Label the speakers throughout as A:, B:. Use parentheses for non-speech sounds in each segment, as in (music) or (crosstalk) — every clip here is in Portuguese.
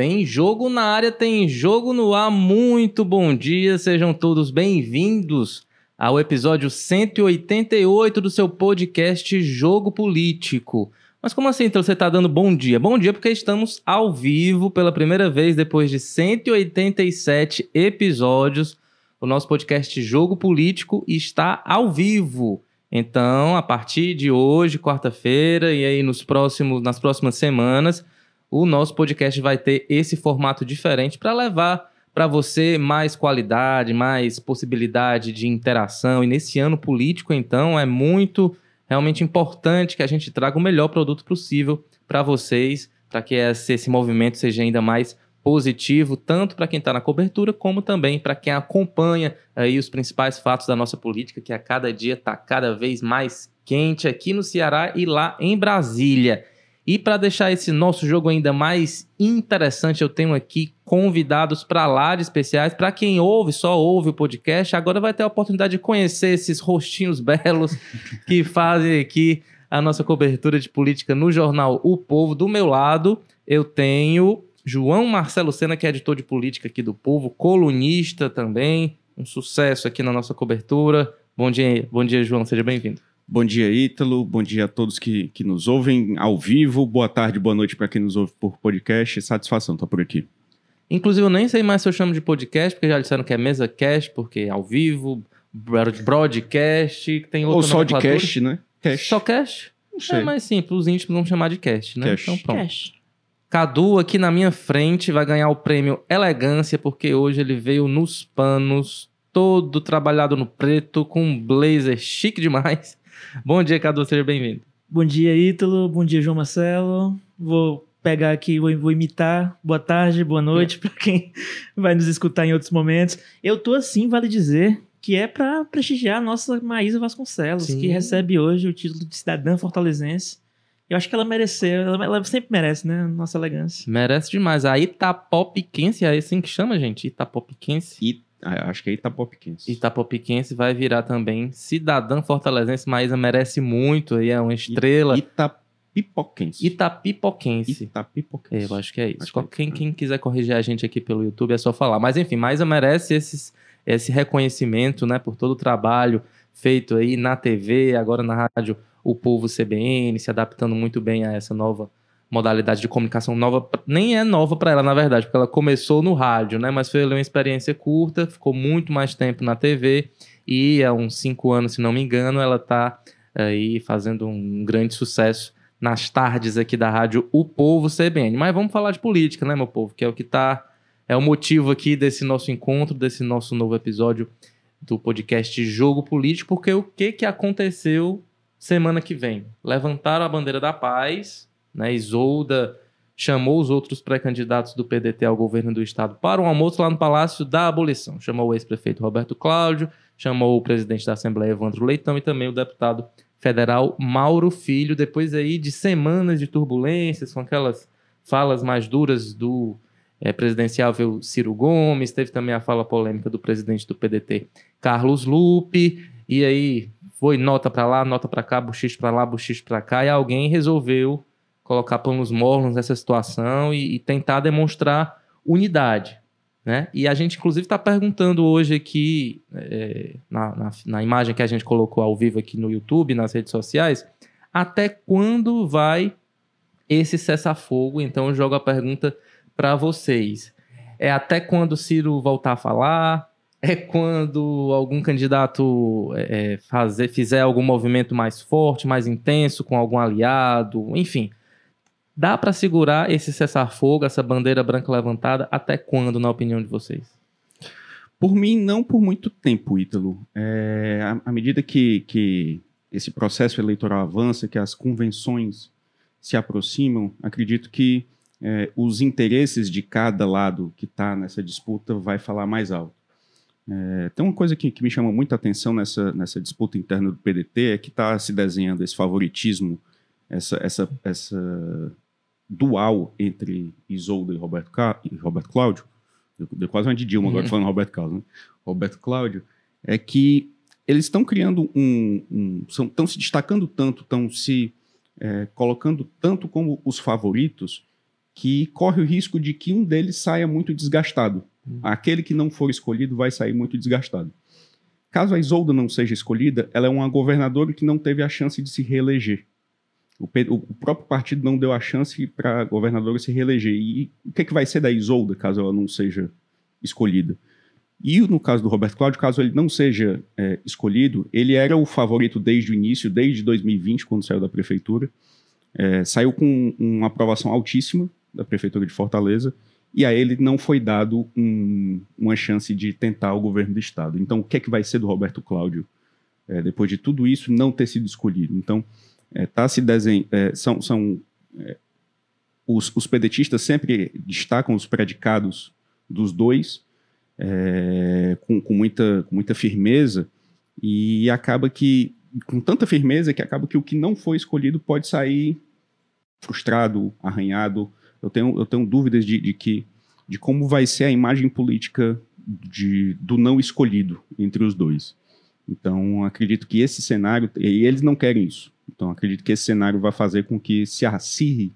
A: Tem jogo na área, tem jogo no ar. Muito bom dia, sejam todos bem-vindos ao episódio 188 do seu podcast Jogo Político. Mas como assim, então, você está dando bom dia? Bom dia porque estamos ao vivo pela primeira vez depois de 187 episódios. O nosso podcast Jogo Político está ao vivo. Então, a partir de hoje, quarta-feira, e aí nos próximos, nas próximas semanas, o nosso podcast vai ter esse formato diferente para levar para você mais qualidade, mais possibilidade de interação. E nesse ano político, então, é muito realmente importante que a gente traga o melhor produto possível para vocês, para que esse, esse movimento seja ainda mais positivo, tanto para quem está na cobertura, como também para quem acompanha aí os principais fatos da nossa política, que a cada dia está cada vez mais quente aqui no Ceará e lá em Brasília. E para deixar esse nosso jogo ainda mais interessante, eu tenho aqui convidados para lá de especiais. Para quem ouve, só ouve o podcast, agora vai ter a oportunidade de conhecer esses rostinhos (laughs) belos que fazem aqui a nossa cobertura de política no jornal O Povo. Do meu lado, eu tenho João Marcelo Sena, que é editor de política aqui do Povo, colunista também, um sucesso aqui na nossa cobertura. Bom dia, bom dia, João, seja bem-vindo.
B: Bom dia, Ítalo. Bom dia a todos que, que nos ouvem ao vivo. Boa tarde, boa noite para quem nos ouve por podcast. Satisfação estar por aqui.
A: Inclusive, eu nem sei mais se eu chamo de podcast, porque já disseram que é mesa cast, porque é ao vivo, broadcast, tem outro
B: Ou só de cast, né?
A: Cast. Só cast? Não sei. É mais simples, os íntimos vão chamar de cast, né?
B: Cast.
A: Então pronto.
C: Cash.
A: Cadu aqui na minha frente vai ganhar o prêmio Elegância, porque hoje ele veio nos panos, todo trabalhado no preto, com um blazer chique demais. Bom dia, Cadu, seja bem-vindo.
C: Bom dia, Ítalo. Bom dia, João Marcelo. Vou pegar aqui, vou, vou imitar. Boa tarde, boa noite para quem (laughs) vai nos escutar em outros momentos. Eu tô assim, vale dizer, que é para prestigiar a nossa Maísa Vasconcelos,
A: Sim.
C: que recebe hoje o título de cidadã fortalezense. Eu acho que ela mereceu, ela, ela sempre merece, né? Nossa elegância.
A: Merece demais. A Itapopiquense, é assim que chama, gente? Itapopiquense.
B: E, ah, acho que é Itapopiquense.
A: Itapopiquense vai virar também cidadã fortalezense. Maísa merece muito, aí é uma estrela.
B: Itapipoquense.
A: Itapipoquense.
B: Itapipoquense.
A: É, eu acho que é isso.
B: Que é
A: quem,
B: isso,
A: quem quiser corrigir a gente aqui pelo YouTube é só falar. Mas enfim, Maísa merece esses, esse reconhecimento, né, por todo o trabalho feito aí na TV, agora na rádio O Povo CBN, se adaptando muito bem a essa nova modalidade de comunicação nova. Nem é nova para ela, na verdade, porque ela começou no rádio, né, mas foi uma experiência curta, ficou muito mais tempo na TV e há uns cinco anos, se não me engano, ela está aí fazendo um grande sucesso nas tardes aqui da rádio O Povo CBN. Mas vamos falar de política, né, meu povo? Que é o que tá. É o motivo aqui desse nosso encontro, desse nosso novo episódio do podcast Jogo Político, porque o que, que aconteceu semana que vem? Levantaram a bandeira da paz, né? Isolda chamou os outros pré-candidatos do PDT ao governo do estado para um almoço lá no Palácio da Abolição. Chamou o ex-prefeito Roberto Cláudio, chamou o presidente da Assembleia Evandro Leitão e também o deputado federal Mauro Filho, depois aí de semanas de turbulências, com aquelas falas mais duras do eh, presidenciável Ciro Gomes, teve também a fala polêmica do presidente do PDT, Carlos Lupe, e aí foi nota para lá, nota para cá, buchicho para lá, buchicho para cá, e alguém resolveu colocar panos mornos nessa situação e, e tentar demonstrar unidade. Né? E a gente, inclusive, está perguntando hoje aqui, é, na, na, na imagem que a gente colocou ao vivo aqui no YouTube, nas redes sociais, até quando vai esse cessar-fogo? Então, eu jogo a pergunta para vocês. É até quando Ciro voltar a falar? É quando algum candidato é, fazer, fizer algum movimento mais forte, mais intenso, com algum aliado? Enfim, dá para segurar esse cessar-fogo, essa bandeira branca levantada, até quando, na opinião de vocês?
B: Por mim, não por muito tempo, Ítalo. É, à, à medida que, que esse processo eleitoral avança, que as convenções se aproximam, acredito que é, os interesses de cada lado que está nessa disputa vai falar mais alto. É, tem uma coisa que, que me chama muita atenção nessa, nessa disputa interna do PDT é que está se desenhando esse favoritismo, essa, essa, essa dual entre Isolda e Roberto, Ca... e Roberto Cláudio, eu dei quase uma de Dilma agora (laughs) falando Roberto Cláudio, né? Roberto Cláudio, é que eles estão criando um. um estão se destacando tanto, estão se é, colocando tanto como os favoritos, que corre o risco de que um deles saia muito desgastado. Aquele que não for escolhido vai sair muito desgastado. Caso a Isolda não seja escolhida, ela é uma governadora que não teve a chance de se reeleger. O, o próprio partido não deu a chance para a governadora se reeleger. E o que, é que vai ser da Isolda caso ela não seja escolhida? E no caso do Roberto Cláudio, caso ele não seja é, escolhido, ele era o favorito desde o início, desde 2020, quando saiu da prefeitura. É, saiu com uma aprovação altíssima da prefeitura de Fortaleza e a ele não foi dado um, uma chance de tentar o governo do estado. Então, o que é que vai ser do Roberto Cláudio é, depois de tudo isso não ter sido escolhido? Então, é, tá se desenho, é, são, são é, os, os pedetistas sempre destacam os predicados dos dois é, com, com, muita, com muita firmeza e acaba que com tanta firmeza que acaba que o que não foi escolhido pode sair frustrado, arranhado, eu tenho, eu tenho dúvidas de, de que de como vai ser a imagem política de, do não escolhido entre os dois. Então, acredito que esse cenário, e eles não querem isso. Então, acredito que esse cenário vai fazer com que se acirre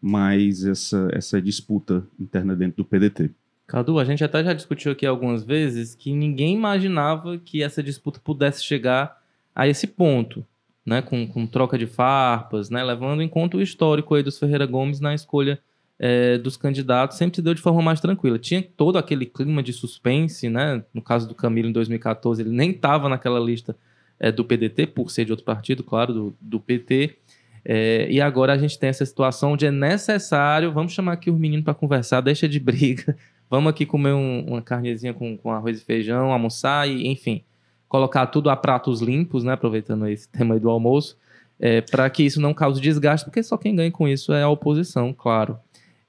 B: mais essa, essa disputa interna dentro do PDT.
A: Cadu, a gente até já discutiu aqui algumas vezes que ninguém imaginava que essa disputa pudesse chegar a esse ponto, né? Com, com troca de farpas, né? Levando em conta o histórico aí dos Ferreira Gomes na escolha é, dos candidatos sempre se deu de forma mais tranquila. Tinha todo aquele clima de suspense, né? No caso do Camilo, em 2014, ele nem estava naquela lista é, do PDT, por ser de outro partido, claro, do, do PT. É, e agora a gente tem essa situação onde é necessário, vamos chamar aqui os meninos para conversar, deixa de briga, (laughs) vamos aqui comer um, uma carnezinha com, com arroz e feijão, almoçar e, enfim, colocar tudo a pratos limpos, né? Aproveitando esse (laughs) tema aí do almoço, é, para que isso não cause desgaste, porque só quem ganha com isso é a oposição, claro.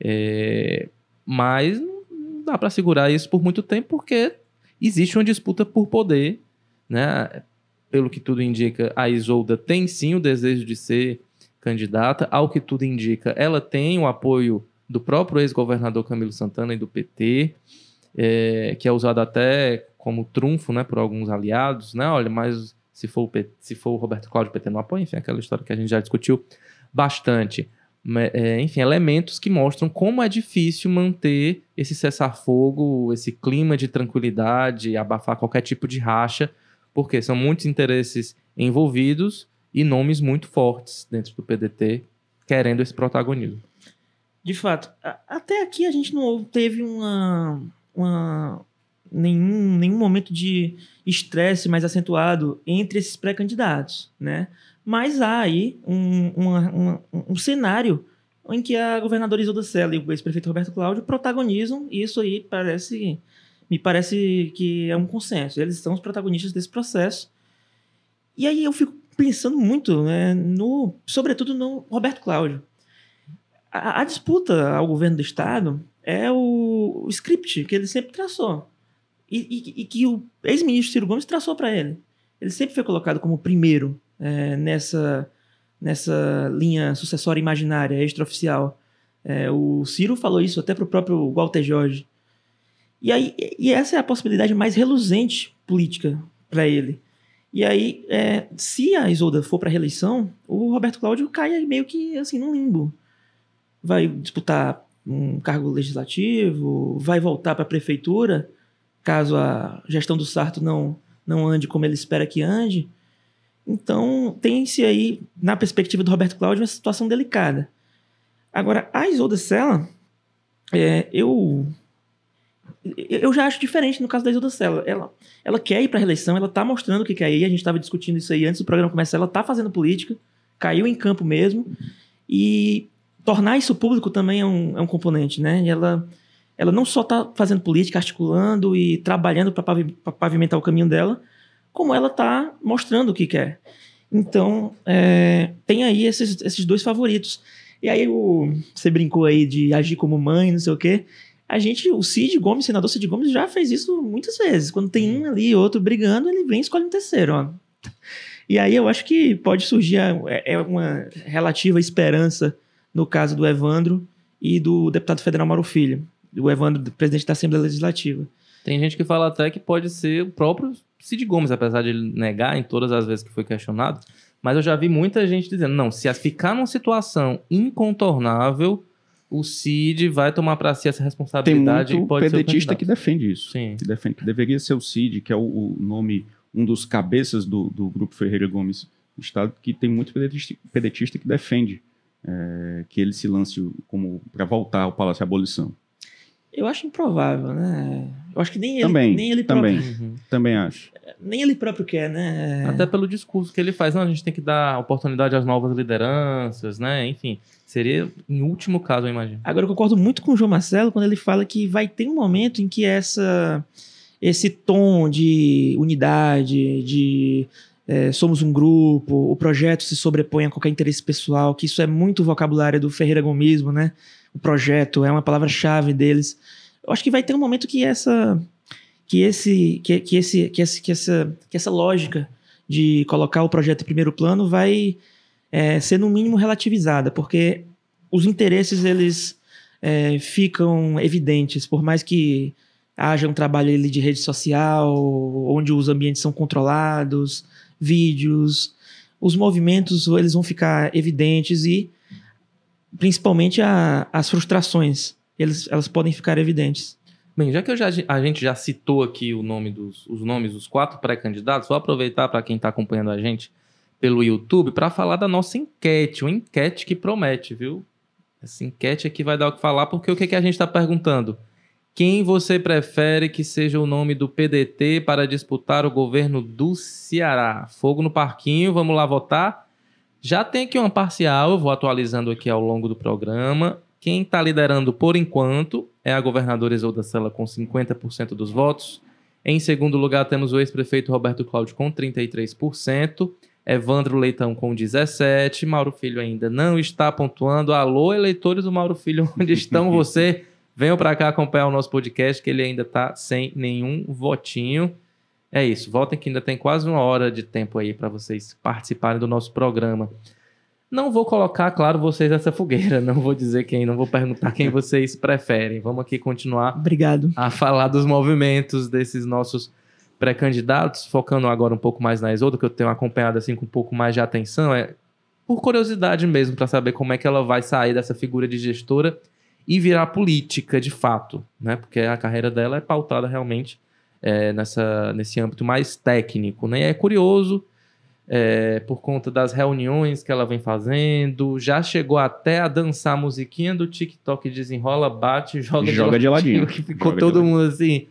A: É, mas não dá para segurar isso por muito tempo porque existe uma disputa por poder, né? Pelo que tudo indica, a Isolda tem sim o desejo de ser candidata. Ao que tudo indica, ela tem o apoio do próprio ex-governador Camilo Santana e do PT, é, que é usado até como trunfo, né, por alguns aliados, né? Olha, mas se for o, PT, se for o Roberto Cláudio, o PT não apoia, enfim, aquela história que a gente já discutiu bastante é, enfim, elementos que mostram como é difícil manter esse cessar-fogo, esse clima de tranquilidade, abafar qualquer tipo de racha, porque são muitos interesses envolvidos e nomes muito fortes dentro do PDT querendo esse protagonismo.
C: De fato, até aqui a gente não teve uma, uma nenhum, nenhum momento de estresse mais acentuado entre esses pré-candidatos, né? Mas há aí um, uma, um cenário em que a governadora Isolda Sela e o ex-prefeito Roberto Cláudio protagonizam, e isso aí parece, me parece que é um consenso. Eles são os protagonistas desse processo. E aí eu fico pensando muito, né, no, sobretudo no Roberto Cláudio. A, a disputa ao governo do Estado é o, o, script que ele sempre traçou. E, e, e que o ex-ministro Ciro Gomes traçou para ele. Ele sempre foi colocado como primeiro é, nessa, nessa linha sucessória imaginária, extraoficial. É, o Ciro falou isso até para o próprio Walter Jorge. E, aí, e essa é a possibilidade mais reluzente política para ele. E aí, é, se a Isolda for para reeleição, o Roberto Cláudio cai meio que assim num limbo. Vai disputar um cargo legislativo, vai voltar para a prefeitura, caso a gestão do Sarto não, não ande como ele espera que ande. Então, tem-se aí, na perspectiva do Roberto Cláudio, uma situação delicada. Agora, a Isolda Sela, é, eu eu já acho diferente no caso da Isolda Sela. Ela, ela quer ir para a reeleição, ela está mostrando que quer ir. A gente estava discutindo isso aí antes do programa começar. Ela está fazendo política, caiu em campo mesmo. E tornar isso público também é um, é um componente, né? Ela, ela não só está fazendo política, articulando e trabalhando para pavimentar o caminho dela, como ela está mostrando o que quer. Então, é, tem aí esses, esses dois favoritos. E aí, o, você brincou aí de agir como mãe, não sei o quê. A gente, o Cid Gomes, o senador Cid Gomes, já fez isso muitas vezes. Quando tem um ali e outro brigando, ele vem e escolhe um terceiro. Ó. E aí eu acho que pode surgir é, é uma relativa esperança no caso do Evandro e do deputado federal Mauro Filho, do Evandro, presidente da Assembleia Legislativa.
A: Tem gente que fala até que pode ser o próprio Cid Gomes, apesar de ele negar em todas as vezes que foi questionado. Mas eu já vi muita gente dizendo: não, se ficar numa situação incontornável, o Cid vai tomar para si essa
B: Tem
A: responsabilidade
B: muito
A: e pode ser o
B: pedetista que defende isso.
A: Sim.
B: Que defende que deveria ser o Cid, que é o, o nome, um dos cabeças do, do grupo Ferreira Gomes do Estado, que tem muito pedetista, pedetista que defende é, que ele se lance como para voltar ao Palácio da Abolição.
C: Eu acho improvável, né? Eu acho que nem ele,
B: Também,
C: nem ele
B: também.
C: próprio,
A: Uhum.
B: Também acho.
C: nem ele próprio quer, né?
A: Até pelo discurso que ele faz, não, a gente tem que dar oportunidade às novas lideranças, né? Enfim, seria em último caso, eu imagino.
C: Agora eu concordo muito com o João Marcelo quando ele fala que vai ter um momento em que essa esse tom de unidade, de é, somos um grupo, o projeto se sobrepõe a qualquer interesse pessoal, que isso é muito vocabulário do Ferreira Gomismo, né? O projeto é uma palavra-chave deles. Eu acho que vai ter um momento que essa que esse que, que esse que esse que essa que essa lógica de colocar o projeto em primeiro plano vai é, ser no mínimo relativizada, porque os interesses eles é, ficam evidentes, por mais que haja um trabalho ali de rede social, onde os ambientes são controlados, vídeos, os movimentos eles vão ficar evidentes e principalmente a- as frustrações eles, elas podem ficar evidentes.
A: Bem, já que já- a gente já citou aqui o nome dos, os nomes dos quatro pré-candidatos, vou aproveitar para quem está acompanhando a gente pelo YouTube para falar da nossa enquete, uma enquete que promete, viu? Essa enquete aqui vai dar o que falar, porque o que, que a gente está perguntando? Quem você prefere que seja o nome do PDT para disputar o governo do Ceará? Fogo no parquinho, vamos lá votar? Já tem aqui uma parcial, eu vou atualizando aqui ao longo do programa. Quem está liderando por enquanto é a governadora Isolda Sela com 50% dos votos. Em segundo lugar, temos o ex-prefeito Roberto Cláudio com 33%. Evandro Leitão com 17%. Mauro Filho ainda não está pontuando. Alô, eleitores do Mauro Filho, (laughs) onde estão você? Venham para cá acompanhar o nosso podcast, que ele ainda está sem nenhum votinho. É isso, votem que ainda tem quase uma hora de tempo aí para vocês participarem do nosso programa. Não vou colocar, claro, vocês nessa fogueira, não vou dizer quem, não vou perguntar quem vocês preferem. Vamos aqui continuar
C: Obrigado.
A: a falar dos movimentos desses nossos pré-candidatos, focando agora um pouco mais na Isolda, que eu tenho acompanhado assim com um pouco mais de atenção, é por curiosidade mesmo, para saber como é que ela vai sair dessa figura de gestora e virar política de fato, né? Porque a carreira dela é pautada realmente é, nessa, nesse âmbito mais técnico, né? É curioso é, por conta das reuniões que ela vem fazendo, já chegou até a dançar a musiquinha do TikTok desenrola, bate, joga,
B: Joga de ladinho.
A: que ficou
B: Joga de
A: todo
B: ladinho.
A: mundo assim,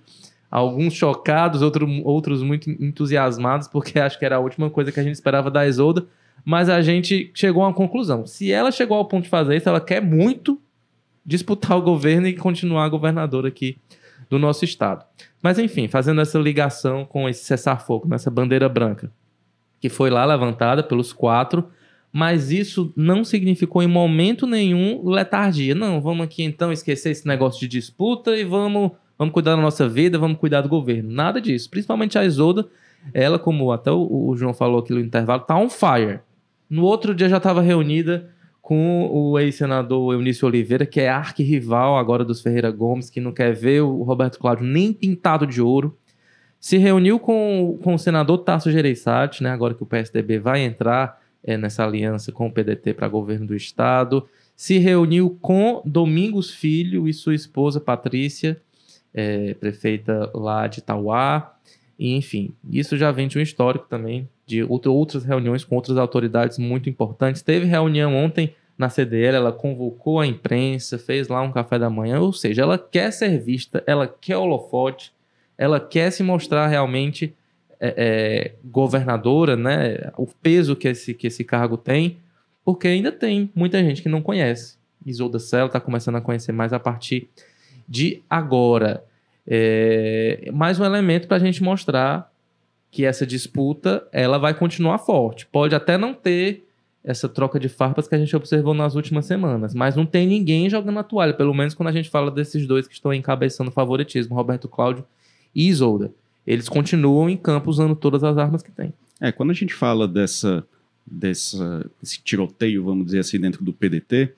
A: alguns chocados, outro, outros muito entusiasmados, porque acho que era a última coisa que a gente esperava da Isolda, mas a gente chegou a uma conclusão. Se ela chegou ao ponto de fazer isso, ela quer muito disputar o governo e continuar governadora aqui do nosso estado. Mas enfim, fazendo essa ligação com esse cessar-fogo, nessa bandeira branca, que foi lá levantada pelos quatro, mas isso não significou em momento nenhum letargia. Não, vamos aqui então esquecer esse negócio de disputa e vamos, vamos cuidar da nossa vida, vamos cuidar do governo. Nada disso. Principalmente a Isolda, ela, como até o, João falou aqui no intervalo, tá on fire. No outro dia já estava reunida com o ex-senador Eunício Oliveira, que é arquirrival agora dos Ferreira Gomes, que não quer ver o Roberto Cláudio nem pintado de ouro. Se reuniu com, com o senador Tasso Gereissati, né, agora que o PSDB vai entrar é, nessa aliança com o PDT para governo do estado. Se reuniu com Domingos Filho e sua esposa Patrícia, é, prefeita lá de Itauá. E, enfim, isso já vem de um histórico também de outra- outras reuniões com outras autoridades muito importantes. Teve reunião ontem na CDL, ela convocou a imprensa, fez lá um café da manhã, ou seja, ela quer ser vista, ela quer holofote, ela quer se mostrar realmente é, é, governadora, né? O peso que esse, que esse cargo tem, porque ainda tem muita gente que não conhece. Isolda Sela está começando a conhecer mais a partir de agora. É, mais um elemento para a gente mostrar que essa disputa ela vai continuar forte. Pode até não ter essa troca de farpas que a gente observou nas últimas semanas, mas não tem ninguém jogando a toalha, pelo menos quando a gente fala desses dois que estão encabeçando o favoritismo, Roberto Cláudio e Isolda. Eles continuam em campo usando todas as armas que têm.
B: É, quando a gente fala dessa, dessa, desse tiroteio, vamos dizer assim, dentro do PDT,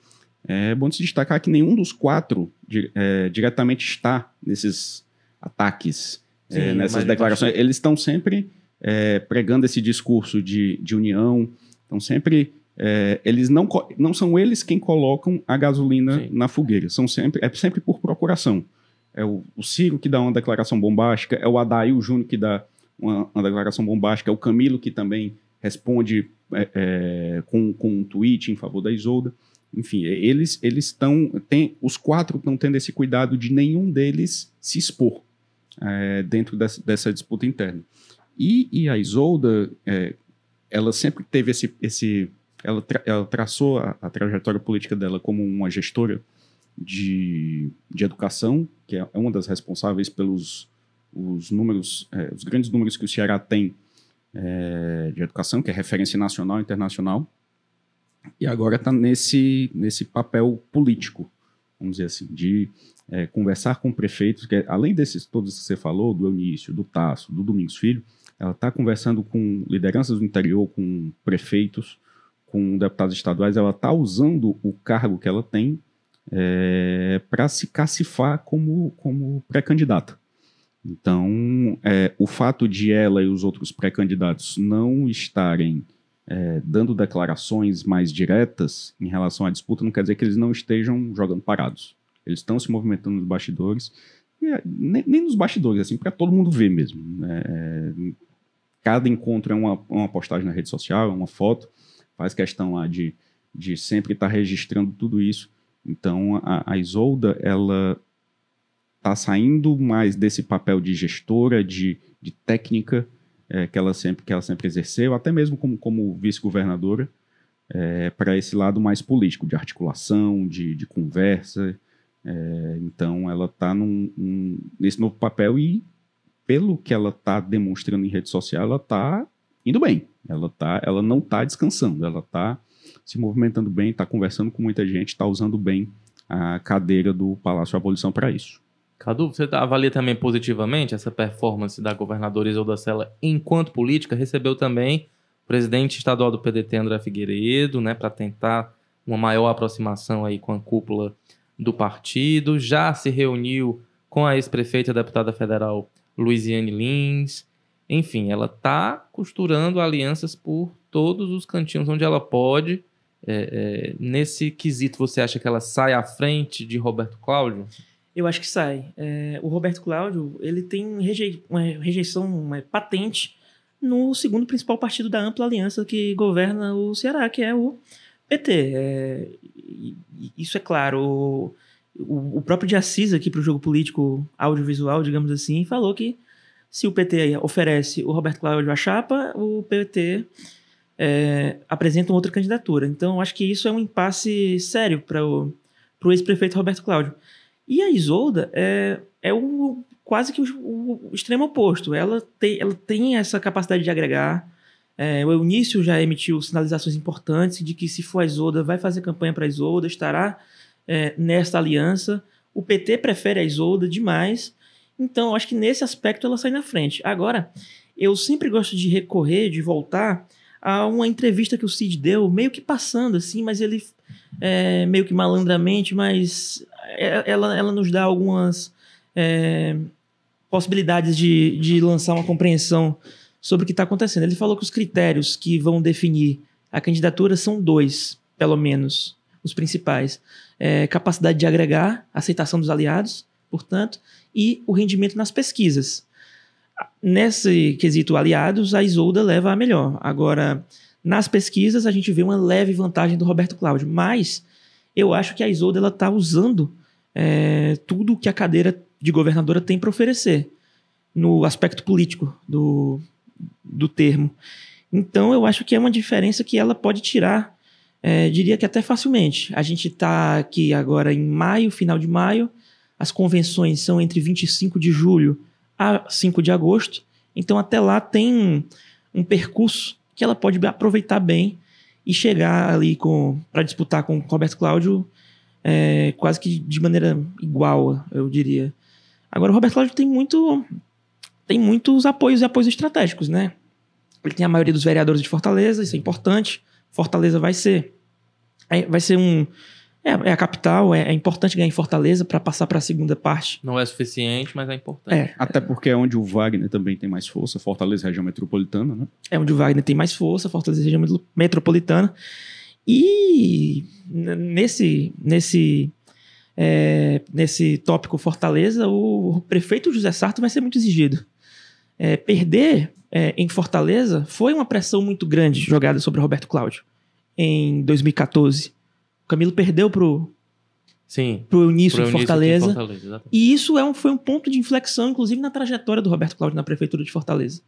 B: é bom se destacar que nenhum dos quatro é, diretamente está nesses ataques, é,
A: Sim,
B: nessas
A: mas-
B: declarações. Eles estão sempre é, pregando esse discurso de, de união, estão sempre é, eles não, não são eles quem colocam a gasolina
A: Sim.
B: na fogueira. São sempre, é sempre por procuração. É o, o Ciro que dá uma declaração bombástica, é o Adail Júnior que dá uma, uma declaração bombástica, é o Camilo que também responde é, é, com, com um tweet em favor da Isolda. Enfim, é, eles eles estão. tem- Os quatro estão tendo esse cuidado de nenhum deles se expor é, dentro dessa, dessa disputa interna. E, e a Isolda, é, ela sempre teve esse. esse ela, tra- ela traçou a, a trajetória política dela como uma gestora de, de educação, que é é uma das responsáveis pelos os números, é, os grandes números que o Ceará tem é, de educação, que é referência nacional e internacional. E agora está nesse, nesse papel político, vamos dizer assim, de é, conversar com prefeitos, que é, além desses todos que você falou, do Eunício, do Tasso, do Domingos Filho, ela está conversando com lideranças do interior, com prefeitos, com deputados estaduais, ela está usando o cargo que ela tem para se cacifar como, como pré-candidata. Então, é, o fato de ela e os outros pré-candidatos não estarem é, dando declarações mais diretas em relação à disputa não quer dizer que eles não estejam jogando parados. Eles estão se movimentando nos bastidores, é, nem, nem nos bastidores, assim, para todo mundo ver mesmo. né? É, cada encontro é uma, uma postagem na rede social, é uma foto, faz questão lá de, de sempre estar registrando tudo isso. Então, a, a Isolda, ela está saindo mais desse papel de gestora, de, de técnica, é, que, ela sempre, que ela sempre exerceu, até mesmo como, como vice-governadora, é, para esse lado mais político, de articulação, de, de conversa. É, então, ela está nesse novo papel e, pelo que ela está demonstrando em rede social, ela está indo bem. Ela, tá, ela não está descansando, ela está se movimentando bem, está conversando com muita gente, está usando bem a cadeira do Palácio Abolição para isso.
A: Cadu, você avalia também positivamente essa performance da governadora Isolda Sela enquanto política? Recebeu também o presidente estadual do PDT, André Figueiredo, né, para tentar uma maior aproximação aí com a cúpula do partido. Já se reuniu com a ex-prefeita deputada federal Luiziane Lins. Enfim, ela está costurando alianças por todos os cantinhos onde ela pode. É, é, nesse quesito, você acha que ela sai à frente de Roberto Cláudio?
C: Eu acho que sai. É, o Roberto Cláudio, ele tem uma rejeição uma patente no segundo principal partido da ampla aliança que governa o Ceará, que é o PT. É, isso é claro. O, o, próprio de Assis aqui para o jogo político audiovisual, digamos assim, falou que se o PT oferece o Roberto Cláudio à chapa, o PT é, apresenta outra candidatura. Então, acho que isso é um impasse sério para o ex-prefeito Roberto Cláudio. E a Isolda é, é o, quase que o, o extremo oposto. Ela tem, ela tem essa capacidade de agregar. É, o Eunício já emitiu sinalizações importantes de que se for a Isolda, vai fazer campanha para a Isolda, estará é, nesta aliança. O PT prefere a Isolda demais. Então, acho que nesse aspecto ela sai na frente. Agora, eu sempre gosto de recorrer, de voltar a uma entrevista que o Cid deu, meio que passando assim, mas ele é, meio que malandramente, mas ela, ela nos dá algumas é, possibilidades de, de lançar uma compreensão sobre o que está acontecendo. Ele falou que os critérios que vão definir a candidatura são dois, pelo menos, os principais: é, capacidade de agregar, aceitação dos aliados, portanto, e o rendimento nas pesquisas. Nesse quesito aliados, a Isolda leva a melhor. Agora, nas pesquisas, a gente vê uma leve vantagem do Roberto Cláudio, mas eu acho que a Isolda ela está usando é, tudo que a cadeira de governadora tem para oferecer no aspecto político do, do termo. Então, eu acho que é uma diferença que ela pode tirar, é, diria que até facilmente. A gente está aqui agora em maio, final de maio, as convenções são entre 25 de julho a 5 de agosto, então até lá tem um, um percurso que ela pode aproveitar bem e chegar ali com para disputar com o Roberto Cláudio é, quase que de maneira igual, eu diria. Agora o Roberto Cláudio tem muito tem muitos apoios e apoios estratégicos, né? Ele tem a maioria dos vereadores de Fortaleza, isso é importante. Fortaleza vai ser vai ser um é, é a capital, é, é, importante ganhar em Fortaleza para passar para a segunda parte.
A: Não é suficiente, mas é importante.
C: É,
B: Até porque é onde o Wagner também tem mais força, Fortaleza, região metropolitana, né?
C: É onde o Wagner tem mais força, Fortaleza, região metropolitana. E nesse, nesse, é, nesse tópico Fortaleza, o prefeito José Sarto vai ser muito exigido. É, perder é, em Fortaleza foi uma pressão muito grande jogada sobre Roberto Cláudio em 2014. O Camilo perdeu pro,
A: Sim.
C: pro Eunício
A: pro
C: em Fortaleza.
A: Fortaleza.
C: E isso é um- foi um ponto de inflexão, inclusive, na trajetória do Roberto Cláudio na prefeitura de Fortaleza.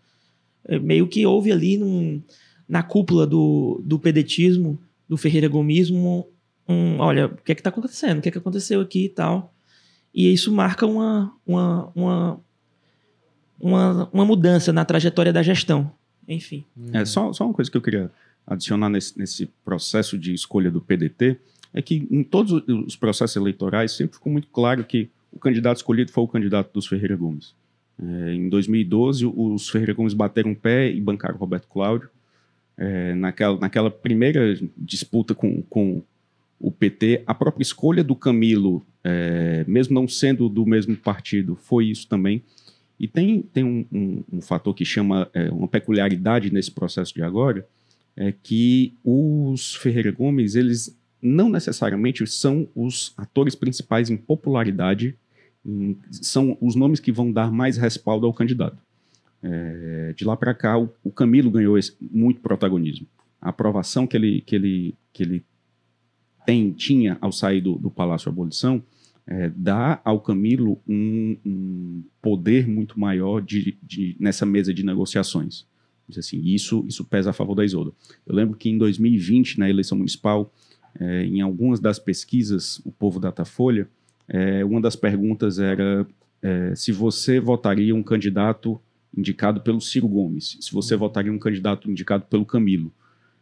C: É, meio que houve ali num- na cúpula do, do pedetismo, do Ferreira Gomismo, um, olha, o que é que está acontecendo? O que é que aconteceu aqui e tal? E isso marca uma, uma, uma, uma, uma mudança na trajetória da gestão. Enfim.
B: É, só, só uma coisa que eu queria adicionar nesse, nesse processo de escolha do PDT é que em todos os processos eleitorais sempre ficou muito claro que o candidato escolhido foi o candidato dos Ferreira Gomes. É, em 2012, os Ferreira Gomes bateram o pé e bancaram Roberto Cláudio. É, naquela, naquela primeira disputa com, com o PT, a própria escolha do Camilo, é, mesmo não sendo do mesmo partido, foi isso também. E tem, tem um, um- um fator que chama é, uma peculiaridade nesse processo de agora, é que os Ferreira Gomes, eles não necessariamente são os atores principais em popularidade, em- são os nomes que vão dar mais respaldo ao candidato. É, de lá para cá, o, o Camilo ganhou esse- muito protagonismo. A aprovação que ele, que ele, que ele tem, tinha ao sair do, do Palácio Abolição é, dá ao Camilo um, um poder muito maior de, de- nessa mesa de negociações. Assim, isso, isso pesa a favor da Isolda. Eu lembro que em 2020, na eleição municipal, é, em algumas das pesquisas, o povo Datafolha, é, uma das perguntas era é, se você votaria um candidato indicado pelo Ciro Gomes, se você votaria um candidato indicado pelo Camilo.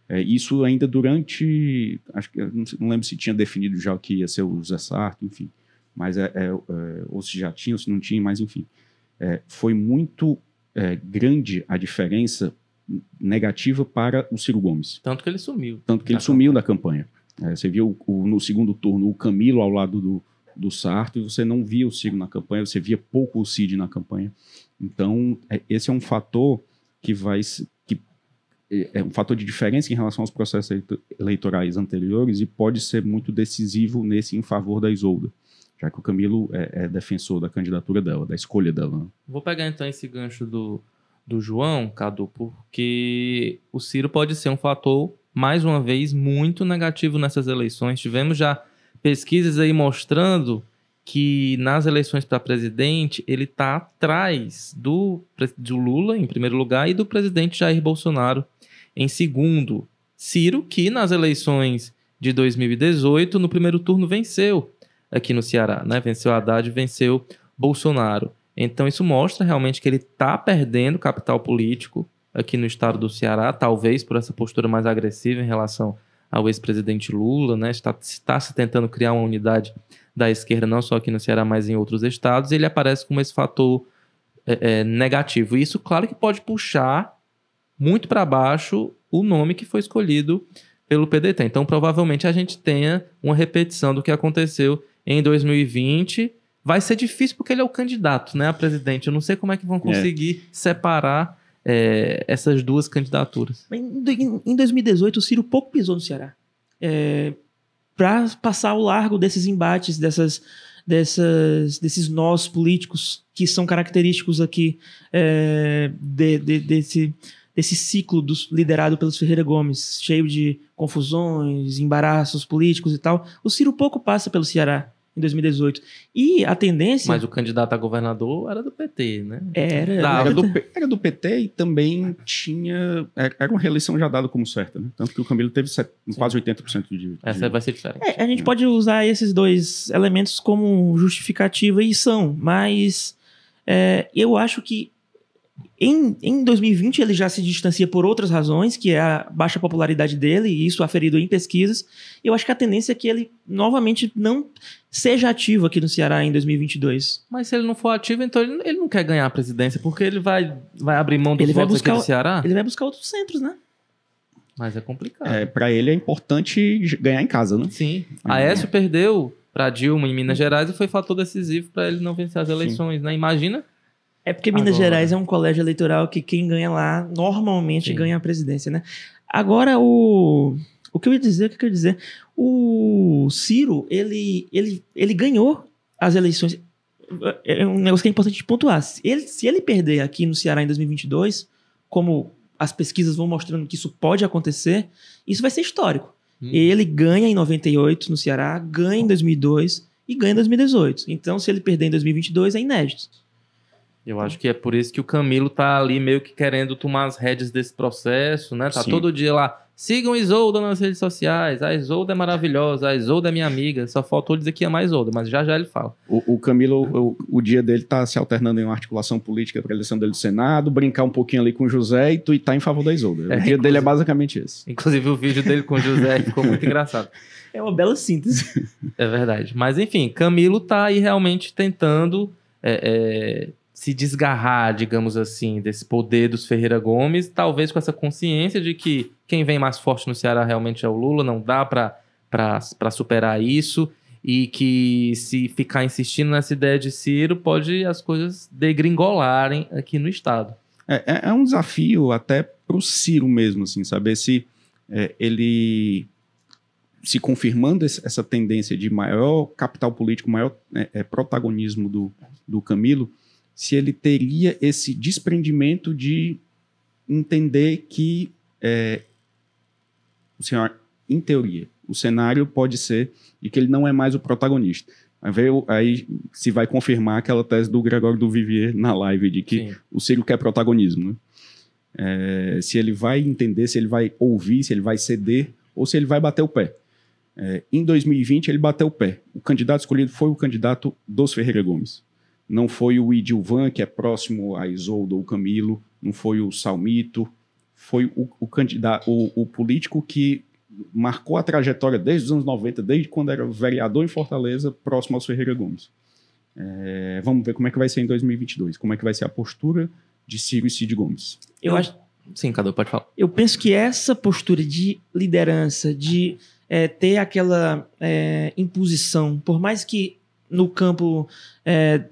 B: É, isso ainda durante, acho que não, não lembro se tinha definido já o que ia ser o Zé Sarto, enfim, mas é, é, é, ou se já tinha ou se não tinha, mas enfim, foi muito é, grande a diferença negativa para o Ciro Gomes.
A: Tanto que ele sumiu.
B: Tanto que ele sumiu da campanha. É, você viu o- no segundo turno o Camilo ao lado do, do Sarto e você não via o Ciro na campanha, você via pouco o Cid na campanha. Então, é- esse é um fator que vai. Que, é é um fator de diferença em relação aos processos eleito- eleitorais anteriores e pode ser muito decisivo nesse em favor da Isolda, já que o Camilo é, é defensor da candidatura dela, da escolha dela. né?
A: Vou pegar então esse gancho do, do João, Cadu, porque o Ciro pode ser um fator, mais uma vez, muito negativo nessas eleições. Tivemos já pesquisas aí mostrando que nas eleições para presidente ele está atrás do, do Lula, em primeiro lugar, e do presidente Jair Bolsonaro em segundo. Ciro, que nas eleições de 2018, no primeiro turno, venceu aqui no Ceará, né? Venceu Haddad venceu Bolsonaro. Então isso mostra realmente que ele está perdendo capital político aqui no estado do Ceará, talvez por essa postura mais agressiva em relação ao ex-presidente Lula, né? Está, está se tentando criar uma unidade da esquerda, não só aqui no Ceará, mas em outros estados, e ele aparece como esse fator é, é, negativo. E isso, claro que pode puxar muito para baixo o nome que foi escolhido pelo PDT. Então, provavelmente a gente tenha uma repetição do que aconteceu em 2020. Vai ser difícil porque ele é o candidato, né, a presidente. Eu não sei como é que vão conseguir separar é, essas duas candidaturas.
C: Em 2018, o Ciro pouco pisou no Ceará. É, para passar ao largo desses embates, dessas, dessas, desses nós políticos que são característicos aqui é, de- de- desse, desse ciclo dos- liderado pelos Ferreira Gomes, cheio de confusões, embaraços políticos e tal. O Ciro pouco passa pelo Ceará em 2018. E a tendência
A: Mas o candidato a governador era do PT, né?
C: era.
A: Dá,
B: Era do, (laughs) era do PT e também tinha. Era uma reeleição já dada como certa, né? Tanto que o Camilo teve set- quase 80% de. de-
A: Essa vai ser diferente.
C: É, a gente pode usar esses dois elementos como justificativa e são, mas é, eu acho que em, em 2020 ele já se distancia por outras razões, que é a baixa popularidade dele, e isso aferido em pesquisas. Eu acho que a tendência é que ele novamente não seja ativo aqui no Ceará em 2022.
A: Mas se ele não for ativo, então ele, ele não quer ganhar a presidência, porque ele vai, vai abrir mão dos
C: Ele vai
A: votos
C: buscar
A: aqui do Ceará.
C: Ele vai buscar outros centros, né?
A: Mas é complicado.
B: É, para ele é importante ganhar em casa, né?
A: Sim.
B: Uhum.
A: Aécio perdeu para Dilma em Minas Gerais e foi fator decisivo para ele não vencer as eleições, né? Imagina.
C: É porque Minas
A: Agora.
C: Gerais é um colégio eleitoral que quem ganha lá normalmente
A: Sim.
C: ganha a presidência, né? Agora o O que eu ia dizer, o que eu ia dizer? O Ciro, ele, ele, ele ganhou as eleições. É um negócio que é importante pontuar. Se ele, se ele perder aqui no Ceará em 2022, como as pesquisas vão mostrando que isso pode acontecer, isso vai ser histórico. Hum. Ele ganha em 98 no Ceará, ganha em 2002 e ganha em 2018. Então, se ele perder em 2022, é inédito.
A: Eu acho que é por isso que o Camilo tá ali meio que querendo tomar as rédeas desse processo, né? Tá Sim. todo dia lá. Sigam Isolda nas redes sociais. A Isolda é maravilhosa, a Isolda é minha amiga. Só faltou dizer que é mais Isolda, mas já já ele fala.
B: O, o Camilo, o, o, dia dele tá se alternando em uma articulação política para a eleição dele do Senado, brincar um pouquinho ali com o José e tuitar em favor da Isolda. É, o dia dele é basicamente esse.
A: Inclusive o vídeo dele com o José (laughs) ficou muito engraçado.
C: É uma bela síntese.
A: É verdade. Mas enfim, Camilo tá aí realmente tentando. É, é se desgarrar, digamos assim, desse poder dos Ferreira Gomes, talvez com essa consciência de que quem vem mais forte no Ceará realmente é o Lula, não dá para superar isso, e que se ficar insistindo nessa ideia de Ciro, pode as coisas degringolarem aqui no Estado.
B: É, é, é um desafio até para o Ciro mesmo, assim, saber se é, ele se confirmando essa tendência de maior capital político, maior é, é, protagonismo do, do Camilo, se ele teria esse desprendimento de entender que é, o senhor, em teoria, o cenário pode ser e que ele não é mais o protagonista. Aí, veio, aí se vai confirmar aquela tese do Gregório do Vivier na live de que Sim. o Ciro quer protagonismo. Né? É, se ele vai entender, se ele vai ouvir, se ele vai ceder ou se ele vai bater o pé. É, em 2020, ele bateu o pé. O candidato escolhido foi o candidato dos Ferreira Gomes. Não foi o Idilvan, que é próximo a Isolda ou Camilo, não foi o Salmito, foi o, o candidato, o, o, político que marcou a trajetória desde os anos 90, desde quando era vereador em Fortaleza, próximo aos Ferreira Gomes. É, vamos ver como é que vai ser em 2022, como é que vai ser a postura de Ciro e Cid Gomes.
A: Eu acho. Sim, Cadu, pode falar.
C: Eu penso que essa postura de liderança, de é, ter aquela é, imposição, por mais que no campo é,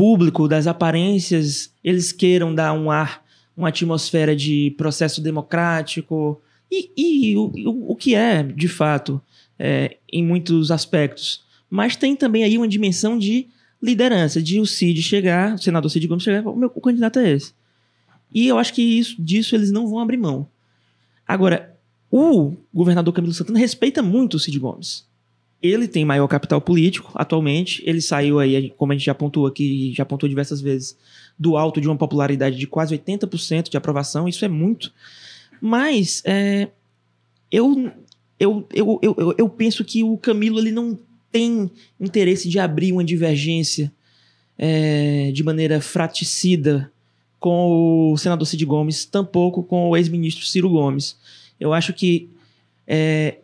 C: público, das aparências, eles queiram dar um ar, uma atmosfera de processo democrático, e, e o, o, o, que é, de fato, é, em muitos aspectos. Mas tem também aí uma dimensão de liderança, de o Cid chegar, o senador Cid Gomes chegar, o meu o candidato é esse. E eu acho que isso, disso eles não vão abrir mão. Agora, o governador Camilo Santana respeita muito o Cid Gomes. Ele tem maior capital político atualmente. Ele saiu aí, como a gente já apontou aqui, já apontou diversas vezes, do alto de uma popularidade de quase 80% de aprovação. Isso é muito. Mas é, eu, eu, eu, eu, eu penso que o Camilo ele não tem interesse de abrir uma divergência é, de maneira fraticida com o senador Cid Gomes, tampouco com o ex-ministro Ciro Gomes. Eu acho que é,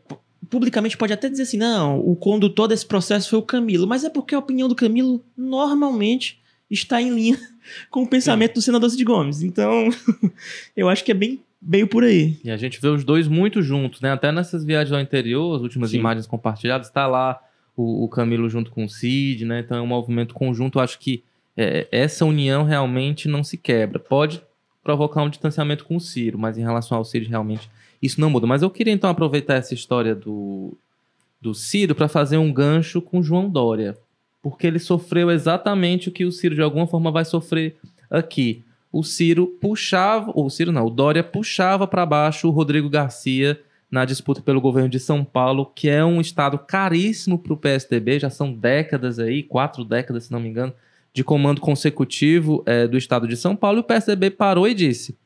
C: publicamente pode até dizer assim, não, o condutor desse processo foi o Camilo, mas é porque a opinião do Camilo normalmente está em linha (laughs) com o pensamento do senador Cid Gomes. Então, (laughs) eu acho que é bem meio por aí.
A: E a gente vê os dois muito juntos, né? Até nessas viagens ao interior, as últimas Sim. imagens compartilhadas, está lá o, o, Camilo junto com o Cid, né? Então é um movimento conjunto. Eu acho que é, essa união realmente não se quebra. Pode provocar um distanciamento com o Ciro, mas em relação ao Cid, realmente isso não muda. Mas eu queria então aproveitar essa história do, do Ciro para fazer um gancho com João Dória. Porque ele sofreu exatamente o que o Ciro de alguma forma vai sofrer aqui. O Ciro puxava, ou o Ciro não, o Dória puxava para baixo o Rodrigo Garcia na disputa pelo governo de São Paulo, que é um estado caríssimo para o PSDB, já são décadas aí, quatro décadas, se não me engano, de comando consecutivo é, do estado de São Paulo, e o PSDB parou e disse: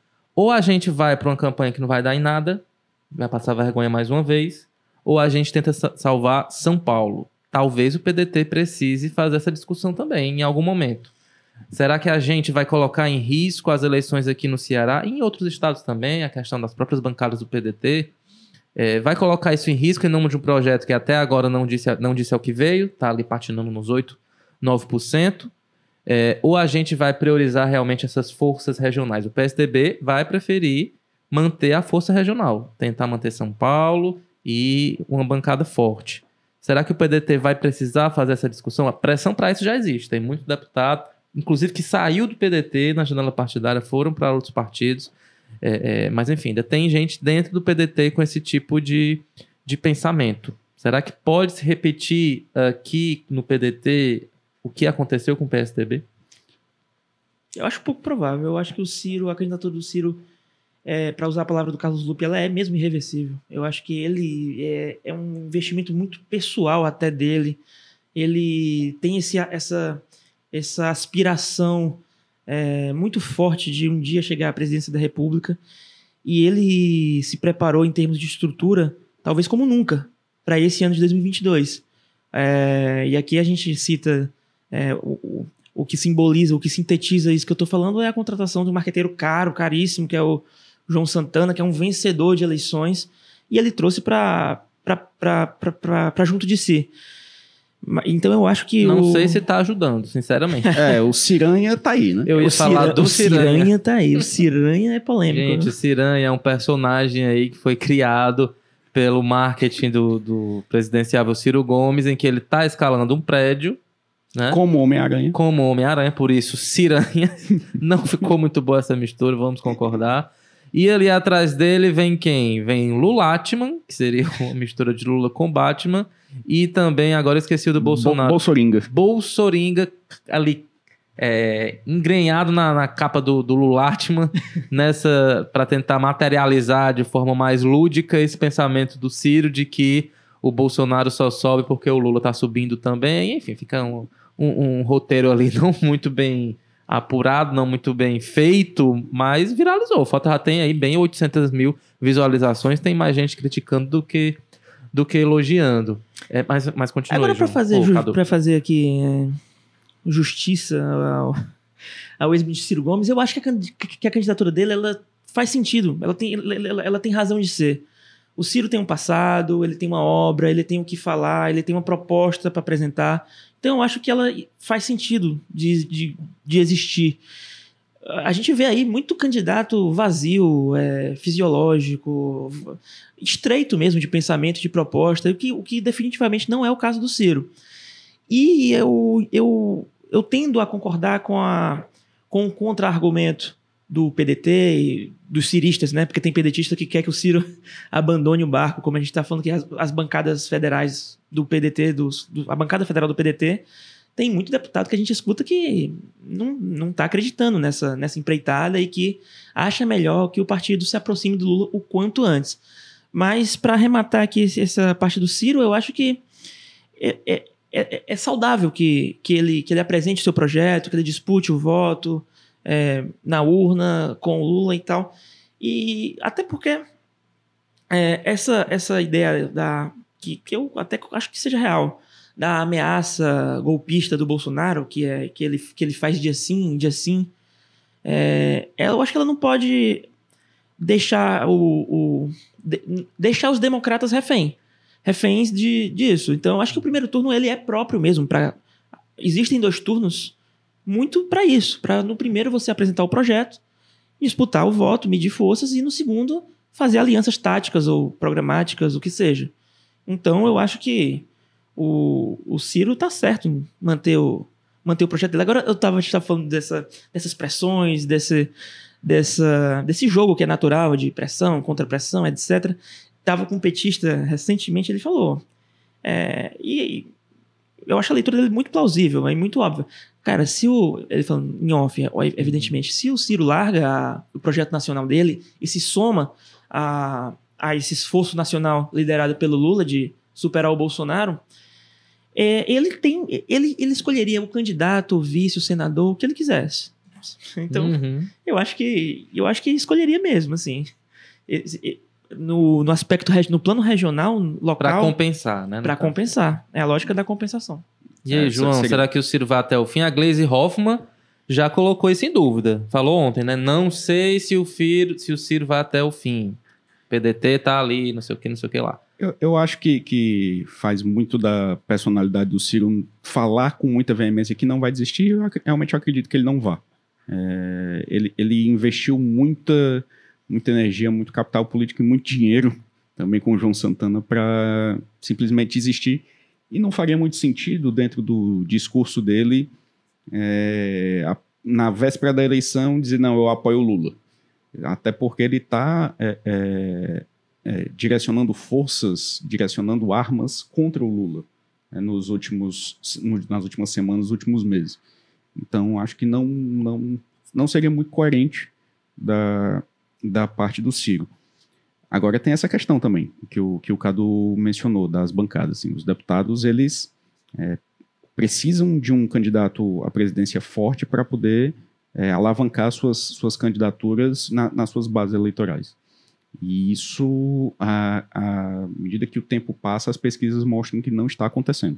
A: ou a gente vai para uma campanha que não vai dar em nada, vai passar vergonha mais uma vez, ou a gente tenta salvar São Paulo. Talvez o PDT precise fazer essa discussão também em algum momento. Será que a gente vai colocar em risco as eleições aqui no Ceará e em outros estados também, a questão das próprias bancadas do PDT? É, vai colocar isso em risco em nome de um projeto que até agora não disse, não disse ao que veio, está ali patinando nos 8, 9%. É, ou a gente vai priorizar realmente essas forças regionais? O PSDB vai preferir manter a força regional, tentar manter São Paulo e uma bancada forte. Será que o PDT vai precisar fazer essa discussão? A pressão para isso já existe. Tem muito deputado, inclusive que saiu do PDT na janela partidária, foram para outros partidos. É, é, mas enfim, ainda tem gente dentro do PDT com esse tipo de, de pensamento. Será que pode se repetir aqui no PDT o que aconteceu com o PSDB?
C: Eu acho pouco provável. Eu acho que o Ciro, a candidatura do Ciro, é, para usar a palavra do Carlos Lupe, ela é mesmo irreversível. Eu acho que ele é, é um investimento muito pessoal até dele. Ele tem esse, essa, essa aspiração é, muito forte de um dia chegar à presidência da República. E ele se preparou em termos de estrutura, talvez como nunca, para esse ano de 2022. É, e aqui a gente cita é, o, o que simboliza, o que sintetiza isso que eu estou falando é a contratação de um marqueteiro caro, caríssimo, que é o João Santana, que é um vencedor de eleições, e ele trouxe para junto de si. Então eu acho que.
A: Não
C: o...
A: sei se está ajudando, sinceramente. (laughs)
B: É, o Ciranha tá aí, né?
A: Eu ia
C: o
A: falar
C: Cira...
A: do
C: o
A: Ciranha.
C: Ciranha tá aí. O Ciranha é polêmico.
A: Gente,
C: né?
A: o Ciranha é um personagem aí que foi criado pelo marketing do, do presidenciável Ciro Gomes, em que ele está escalando um prédio né?
B: Como Homem-Aranha.
A: Como Homem-Aranha, por isso Ciranha. (laughs) Não ficou muito boa essa mistura, vamos concordar. E ali atrás dele vem quem? Vem Lulatman, que seria (laughs) uma mistura de Lula com Batman. E também, agora esqueci do Bolsonaro.
B: Bo Bolsoringa.
A: Bolsoringa ali é, engrenhado na, na, capa do, do Lulatman, (laughs) nessa para tentar materializar de forma mais lúdica esse pensamento do Ciro de que o Bolsonaro só sobe porque o Lula tá subindo também. Enfim, fica um, um, um roteiro ali (laughs) não muito bem apurado, não muito bem feito, mas viralizou. O foto já tem aí bem 800 mil visualizações, tem mais gente criticando do que do que elogiando. É, mas, mas continua.
C: Agora, para fazer,
A: oh,
C: fazer aqui é, justiça ao, (laughs) ao ex-ministro Ciro Gomes, eu acho que a, que a, candidatura dele ela faz sentido, ela tem, ela, ela tem razão de ser. O Ciro tem um passado, ele tem uma obra, ele tem o que falar, ele tem uma proposta para apresentar. Então eu acho que ela faz sentido de, de, de existir. A gente vê aí muito candidato vazio, é, fisiológico, estreito mesmo de pensamento, de proposta, o que, o que definitivamente não é o caso do Ciro. E eu, eu, eu tendo a concordar com, a, com o contra-argumento do PDT e dos ciristas, né? Porque tem pedetista que quer que o Ciro (laughs) abandone o barco, como a gente está falando que as, as, bancadas federais do PDT, do, a bancada federal do PDT, tem muito deputado que a gente escuta que não, não tá acreditando nessa, nessa empreitada e que acha melhor que o partido se aproxime do Lula o quanto antes. Mas para arrematar aqui essa parte do Ciro, eu acho que é, é, é, é saudável que, que, ele, que ele apresente o seu projeto, que ele dispute o voto, é, na urna com Lula e tal. E até porque é, essa, essa ideia da que, que eu até acho que seja real da ameaça golpista do Bolsonaro, que é que ele, que ele faz dia sim, dia sim, é, eu acho que ela não pode deixar o, o de, deixar os democratas refém, reféns de, disso. Então, acho que o primeiro turno ele é próprio mesmo para existem dois turnos muito para isso, para no primeiro você apresentar o projeto, disputar o voto, medir forças e no segundo fazer alianças táticas ou programáticas, o que seja. Então eu acho que o, o Ciro está certo em manter o, manter o projeto dele. Agora eu tava, a gente estava falando dessa, dessas pressões, desse, dessa, desse jogo que é natural de pressão, contra-pressão, etc. Tava com um petista recentemente, ele falou. É, e eu acho a leitura dele muito plausível, é muito óbvia. Cara, se o. Ele falando em off, evidentemente, se o Ciro larga a, o projeto nacional dele e se soma a, a esse esforço nacional liderado pelo Lula de superar o Bolsonaro, é, ele tem. Ele, ele escolheria o candidato, o vice, o senador, o que ele quisesse. Então, uhum. eu acho que. Eu acho que escolheria mesmo, assim. No, no aspecto no plano regional, local.
A: Para compensar, né?
C: Para compensar. É a lógica da compensação.
A: E aí, é, João, seria... será que o Ciro vai até o fim? A Glaze Hoffman já colocou isso em dúvida. Falou ontem, né? Não sei se o, Ciro, se o Ciro vai até o fim. PDT tá ali, não sei o que, não sei o que lá.
B: Eu, eu acho que, que faz muito da personalidade do Ciro falar com muita veemência que não vai desistir. Eu, realmente eu acredito que ele não vá. É, ele, ele investiu muita, muita energia, muito capital político e muito dinheiro também com o João Santana para simplesmente desistir e não faria muito sentido dentro do discurso dele, é, a, na véspera da eleição, dizer: não, eu apoio o Lula. Até porque ele está é, é, é, direcionando forças, direcionando armas contra o Lula né, nos últimos, no, nas últimas semanas, nos últimos meses. Então, acho que não, não, não seria muito coerente da, da parte do Ciro. Agora tem essa questão também, que o, que o Cadu mencionou, das bancadas. Assim, os deputados, eles é, precisam de um candidato à presidência forte para poder é, alavancar suas, suas candidaturas na, nas suas bases eleitorais. E isso, à, medida que o tempo passa, as pesquisas mostram que não está acontecendo.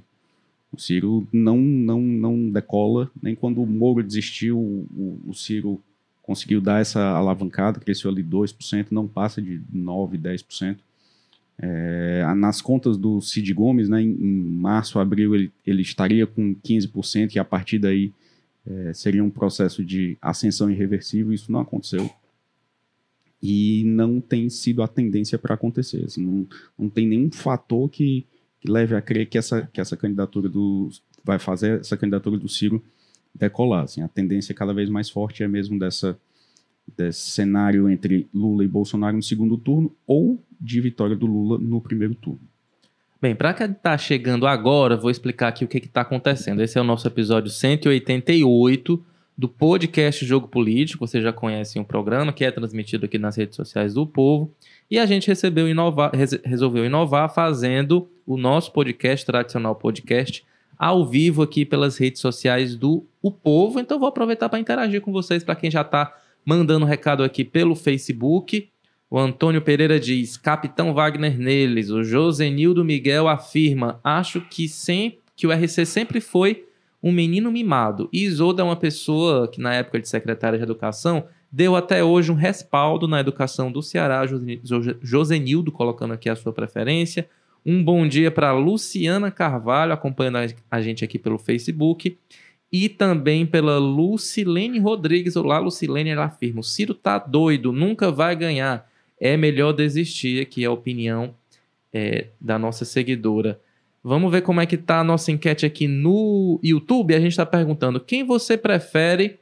B: O Ciro não, não, não decola, nem quando o Moro desistiu, o, o Ciro conseguiu dar essa alavancada, cresceu ali 2%, não passa de 9%, 10%. É, nas contas do Cid Gomes, né, em, em março, abril, ele, ele estaria com 15%, e a partir daí é, seria um processo de ascensão irreversível. Isso não aconteceu. E não tem sido a tendência para acontecer. Assim, não, não tem nenhum fator que, que leve a crer que essa, que essa candidatura do. vai fazer essa candidatura do Ciro decolar. Assim, a tendência cada vez mais forte é mesmo dessa, desse cenário entre Lula e Bolsonaro no segundo turno ou de vitória do Lula no primeiro turno.
A: Bem, para quem está chegando agora, vou explicar aqui o que está acontecendo. Esse é o nosso episódio 188 do podcast Jogo Político. Vocês já conhecem o programa, que é transmitido aqui nas redes sociais do Povo. E a gente recebeu inovar, resolveu inovar fazendo o nosso podcast, tradicional podcast, ao vivo aqui pelas redes sociais do O Povo. Então vou aproveitar para interagir com vocês, para quem já está mandando recado aqui pelo Facebook. O Antônio Pereira diz: Capitão Wagner neles. O Josenildo Miguel afirma: Acho que, sempre, que o RC sempre foi um menino mimado. E Isolda é uma pessoa que, na época de secretária de Educação, deu até hoje um respaldo na educação do Ceará. Josenildo, colocando aqui a sua preferência. Um bom dia para Luciana Carvalho, acompanhando a gente aqui pelo Facebook. E também pela Lucilene Rodrigues. Olá, Lucilene, ela afirma: o Ciro tá doido, nunca vai ganhar. É melhor desistir, aqui é a opinião é, da nossa seguidora. Vamos ver como é que tá a nossa enquete aqui no YouTube. A gente está perguntando quem você prefere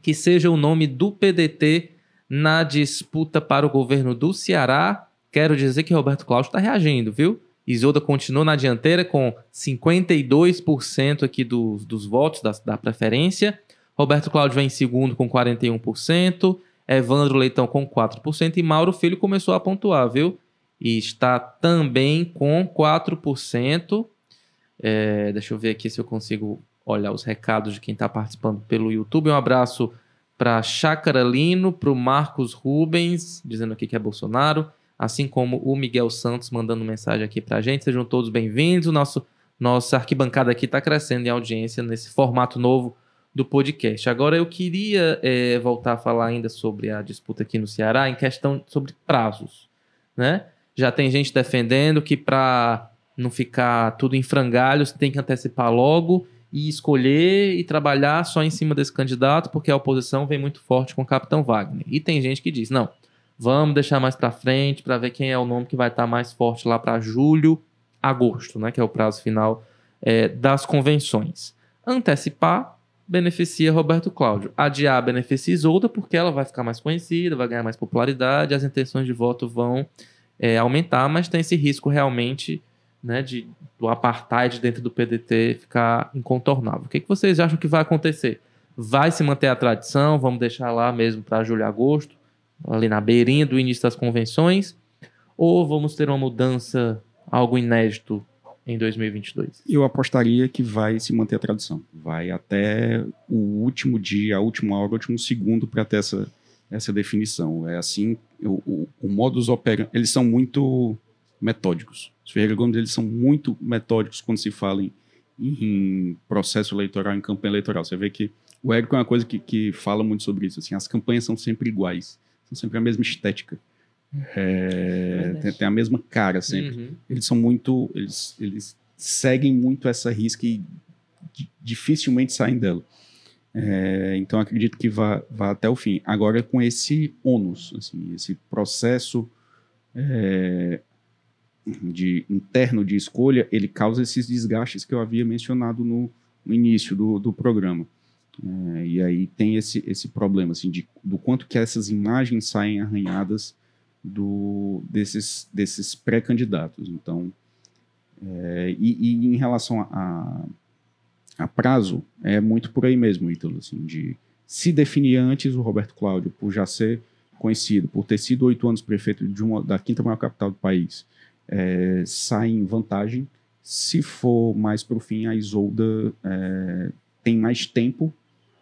A: que seja o nome do PDT na disputa para o governo do Ceará. Quero dizer que Roberto Cláudio está reagindo, viu? Isolda continuou na dianteira com 52% aqui dos, dos votos da, da preferência. Roberto Cláudio vem em segundo com 41%. Evandro Leitão com 4% e Mauro Filho começou a pontuar, viu? E está também com 4%. É, deixa eu ver aqui se eu consigo olhar os recados de quem está participando pelo YouTube. Um abraço para Chácara Lino, para o Marcos Rubens, dizendo aqui que é Bolsonaro assim como o Miguel Santos mandando mensagem aqui para a gente. Sejam todos bem-vindos. O nosso nossa arquibancada aqui está crescendo em audiência nesse formato novo do podcast. Agora eu queria é, voltar a falar ainda sobre a disputa aqui no Ceará em questão sobre prazos, né? Já tem gente defendendo que para não ficar tudo em frangalhos tem que antecipar logo e escolher e trabalhar só em cima desse candidato porque a oposição vem muito forte com o Capitão Wagner. E tem gente que diz não, Vamos deixar mais para frente para ver quem é o nome que vai estar tá mais forte lá para julho, agosto, né, que é o prazo final é, das convenções. Antecipar beneficia Roberto Cláudio. Adiar beneficia Isolda porque ela vai ficar mais conhecida, vai ganhar mais popularidade, as intenções de voto vão é, aumentar, mas tem esse risco realmente né, de, do apartheid dentro do PDT ficar incontornável. O que, que vocês acham que vai acontecer? Vai se manter a tradição? Vamos deixar lá mesmo para julho e agosto? Ali na beirinha do início das convenções, ou vamos ter uma mudança, algo inédito em 2022?
B: Eu apostaria que vai se manter a tradição. Vai até o último dia, a última hora, o último segundo para ter essa, essa definição. É assim, o, o, o modus operandi, eles são muito metódicos. Os Ferreira Gomes, eles são muito metódicos quando se fala em, em processo eleitoral, em campanha eleitoral. Você vê que o Érico é uma coisa que, que fala muito sobre isso. Assim, as campanhas são sempre iguais são sempre a mesma estética. É, tem, tem, a mesma cara sempre. Uhum. Eles são muito. Eles, eles seguem muito essa risca e dificilmente saem dela. É, então acredito que vá, vá até o fim. Agora com esse ônus, assim, esse processo é, de interno de escolha, ele causa esses desgastes que eu havia mencionado no, no início do, do programa. É, e aí tem esse, esse problema assim, de, do quanto que essas imagens saem arranhadas do, desses, desses pré-candidatos. Então, é, e, e, em relação a, a, prazo, é muito por aí mesmo, Ítalo, assim, de se definir antes o Roberto Cláudio, por já ser conhecido, por ter sido oito anos prefeito de uma, da quinta maior capital do país, é, sai em vantagem. Se for mais para o fim, a Isolda é, tem mais tempo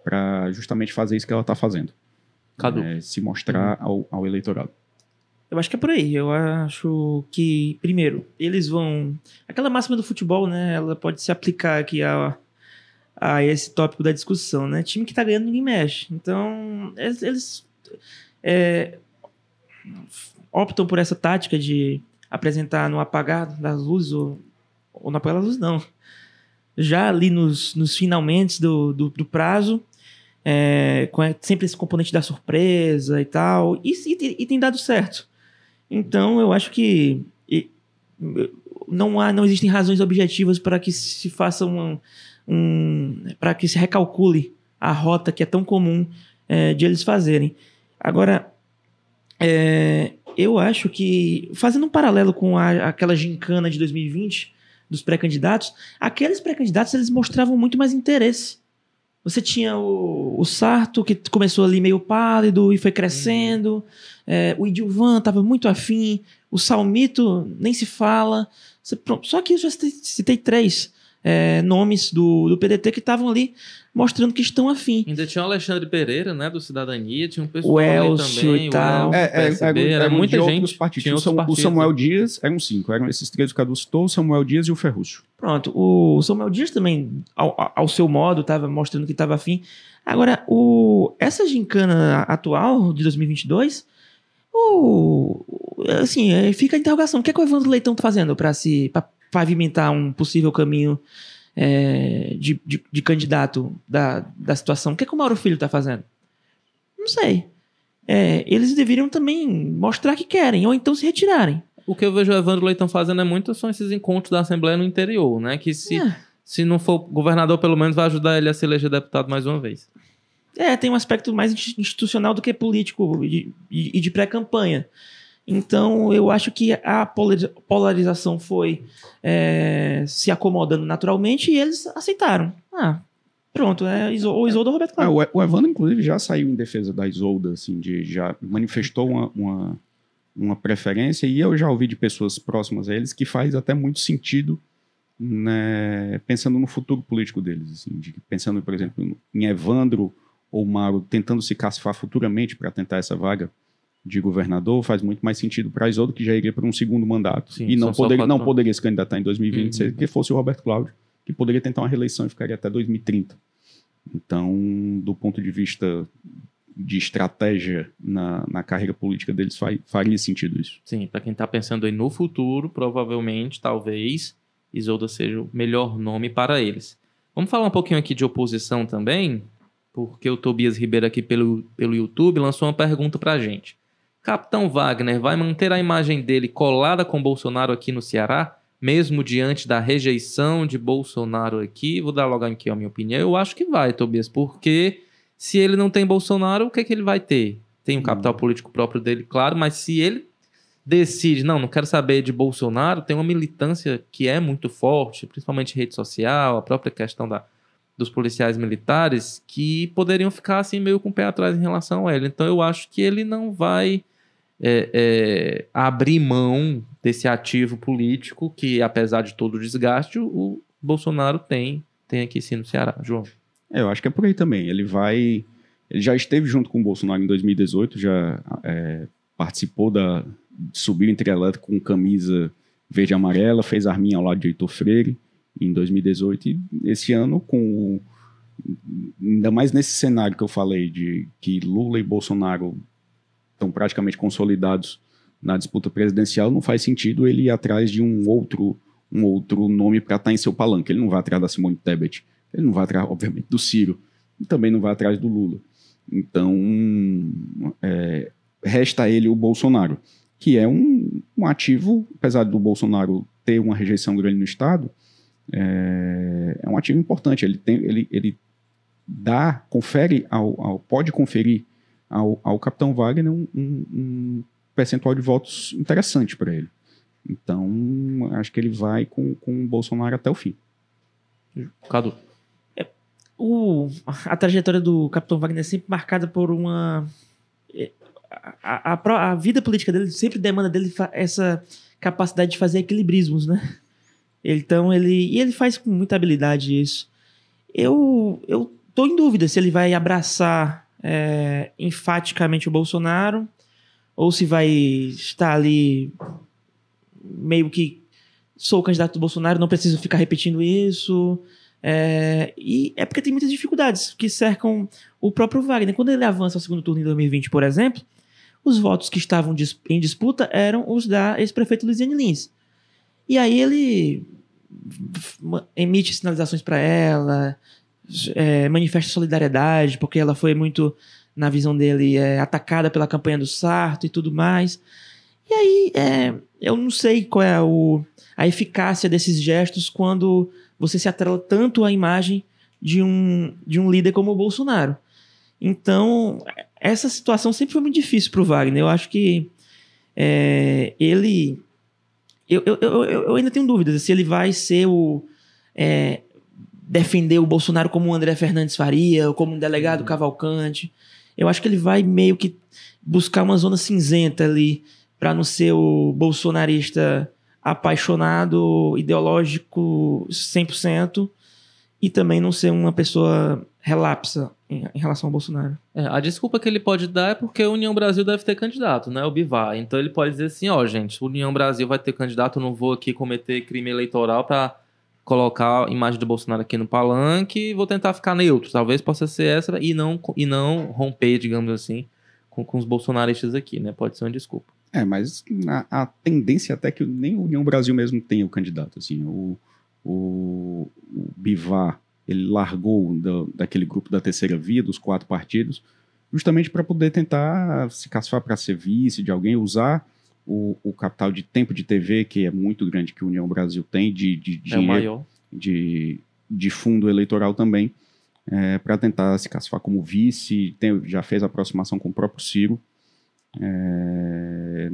B: para justamente fazer isso que ela está fazendo. É, se mostrar ao, ao eleitorado.
C: Eu acho que é por aí. Eu acho que, primeiro, eles vão. Aquela máxima do futebol, né? Ela pode se aplicar aqui a, a esse tópico da discussão, né? Time que tá ganhando, ninguém mexe. Então, eles, eles é, optam por essa tática de apresentar no apagado das luzes, ou, ou no apagado das luzes, não. Já ali nos, nos finalmente do, do, do prazo, é, com sempre esse componente da surpresa e tal, e, e, e tem dado certo. Então, eu acho que não há, não existem razões objetivas para que se faça um, um para que se recalcule a rota que é tão comum é, de eles fazerem. Agora, é, eu acho que fazendo um paralelo com a, aquela gincana de 2020 dos pré-candidatos, aqueles pré-candidatos eles mostravam muito mais interesse. Você tinha o, o Sarto, que começou ali meio pálido e foi crescendo. Uhum. É, o Idilvan estava muito afim. O Salmito nem se fala. Você, só que eu já citei, citei três é, nomes do, do PDT que estavam ali mostrando que estão afim.
A: Ainda tinha o Alexandre Pereira, né, do Cidadania, tinha um pessoal
C: o Elcio
A: também,
C: e tal.
A: O Elcio,
B: é, PSB, é, era muita gente.
A: Partidos.
B: O, partidos. o Samuel Dias eram cinco, eram esses três que o Cadu citou, o Samuel Dias e o Ferrúcio.
C: Pronto, o Samuel Dias também, ao, ao seu modo, estava mostrando que estava afim. Agora, o, essa gincana atual, de 2022, o, assim, é, fica a interrogação. O que, é que o Evandro Leitão está fazendo para se pra pavimentar um possível caminho é, de, de, de, candidato da, da situação? O que, é que o Mauro Filho está fazendo? Não sei. É, eles deveriam também mostrar que querem, ou então se retirarem.
A: O que eu vejo o Evandro Leitão fazendo é muito são esses encontros da Assembleia no interior, né? Que se, é. se não for governador, pelo menos vai ajudar ele a se eleger deputado mais uma vez.
C: É, tem um aspecto mais institucional do que político e de, de pré-campanha. Então, eu acho que a polarização foi é, se acomodando naturalmente e eles aceitaram. Ah, pronto, é o Isolda ou Roberto Cláudio.
B: É, o Evandro, inclusive, já saiu em defesa da Isolda, assim, de, já manifestou uma, uma, uma preferência e eu já ouvi de pessoas próximas a eles que faz até muito sentido né, pensando no futuro político deles, assim, de, pensando, por exemplo, em Evandro ou Mauro tentando se cacifar futuramente para tentar essa vaga de governador, faz muito mais sentido para Isoldo, que já iria para um segundo mandato. Sim, e não, poderia, não poderia se candidatar em 2026, uhum. que fosse o Roberto Cláudio, que poderia tentar uma reeleição e ficaria até 2030. Então, do ponto de vista de estratégia na, na carreira política deles, faria sentido isso.
A: Sim, para quem está pensando aí no futuro, provavelmente, talvez, Isolda seja o melhor nome para eles. Vamos falar um pouquinho aqui de oposição também porque o Tobias Ribeiro aqui pelo, pelo YouTube lançou uma pergunta pra gente. Capitão Wagner vai manter a imagem dele colada com Bolsonaro aqui no Ceará, mesmo diante da rejeição de Bolsonaro aqui? Vou dar logo aqui a minha opinião. Eu acho que vai, Tobias, porque se ele não tem Bolsonaro, o que, é que ele vai ter? Tem um capital hum. político próprio dele, claro, mas se ele decide, não, não quero saber de Bolsonaro, tem uma militância que é muito forte, principalmente rede social, a própria questão da dos policiais militares que poderiam ficar assim meio com o pé atrás em relação a ele. Então eu acho que ele não vai é, é, abrir mão desse ativo político que, apesar de todo o desgaste, o Bolsonaro tem, tem aqui sim no Ceará. João.
B: É, eu acho que é por aí também. Ele vai. Ele já esteve junto com o Bolsonaro em 2018, já é, participou da. subiu entre elétrico com camisa verde e amarela, fez arminha ao lado de Heitor Freire em 2018 e esse ano com ainda mais nesse cenário que eu falei de que Lula e Bolsonaro estão praticamente consolidados na disputa presidencial, não faz sentido ele ir atrás de um outro um outro nome para estar tá em seu palanque. Ele não vai atrás da Simone Tebet, ele não vai atrás, obviamente, do Ciro, e também não vai atrás do Lula. Então, é, resta ele o Bolsonaro, que é um, um ativo, apesar do Bolsonaro ter uma rejeição grande no Estado, é, é um ativo importante. Ele, tem, ele, ele dá, confere ao, ao pode conferir ao, ao capitão Wagner um, um, um percentual de votos interessante para ele. Então, acho que ele vai com, com o Bolsonaro até o fim.
A: Cadu.
C: É, o, a trajetória do Capitão Wagner é sempre marcada por uma. É, a, a, a vida política dele sempre demanda dele essa capacidade de fazer equilibrismos, né? Então ele. E ele faz com muita habilidade isso. Eu, eu tô em dúvida se ele vai abraçar é, enfaticamente o Bolsonaro ou se vai estar ali meio que sou o candidato do Bolsonaro, não preciso ficar repetindo isso. É, e é porque tem muitas dificuldades que cercam o próprio Wagner. Quando ele avança ao segundo turno em 2020, por exemplo, os votos que estavam em disputa eram os da ex-prefeito Luiziane Lins. E aí ele emite sinalizações para ela, é, manifesta solidariedade, porque ela foi muito, na visão dele, é, atacada pela campanha do Sarto e tudo mais. E aí, é, eu não sei qual é o, a eficácia desses gestos quando você se atrela tanto à imagem de um, de um líder como o Bolsonaro. Então, essa situação sempre foi muito difícil para o Wagner. Eu acho que é, ele. Eu, eu, eu, eu, ainda tenho dúvidas se ele vai ser o. É, defender o Bolsonaro como o André Fernandes faria, ou como um delegado uhum. Cavalcante. Eu acho que ele vai meio que buscar uma zona cinzenta ali para não ser o bolsonarista apaixonado, ideológico 100% e também não ser uma pessoa relapsa em, em relação ao Bolsonaro.
A: É, a desculpa que ele pode dar é porque a União Brasil deve ter candidato, né? O Bivar. Então ele pode dizer assim, ó, gente, União Brasil vai ter candidato, eu não vou aqui cometer crime eleitoral para colocar a imagem do Bolsonaro aqui no palanque, vou tentar ficar neutro. Talvez possa ser essa e não e não romper, digamos assim, com, com os bolsonaristas aqui, né? Pode ser uma desculpa.
B: É, mas a, a tendência até que nem o União Brasil mesmo tem o candidato, assim, o, o, o Bivar, ele largou do, daquele grupo da terceira via, dos quatro partidos, justamente para poder tentar se caçar para ser vice de alguém, usar o, o, capital de tempo de TV, que é muito grande, que o União Brasil tem, de, de é dinheiro, de, de fundo eleitoral também, é, para tentar se caçar como vice, tem, já fez aproximação com o próprio Ciro, é,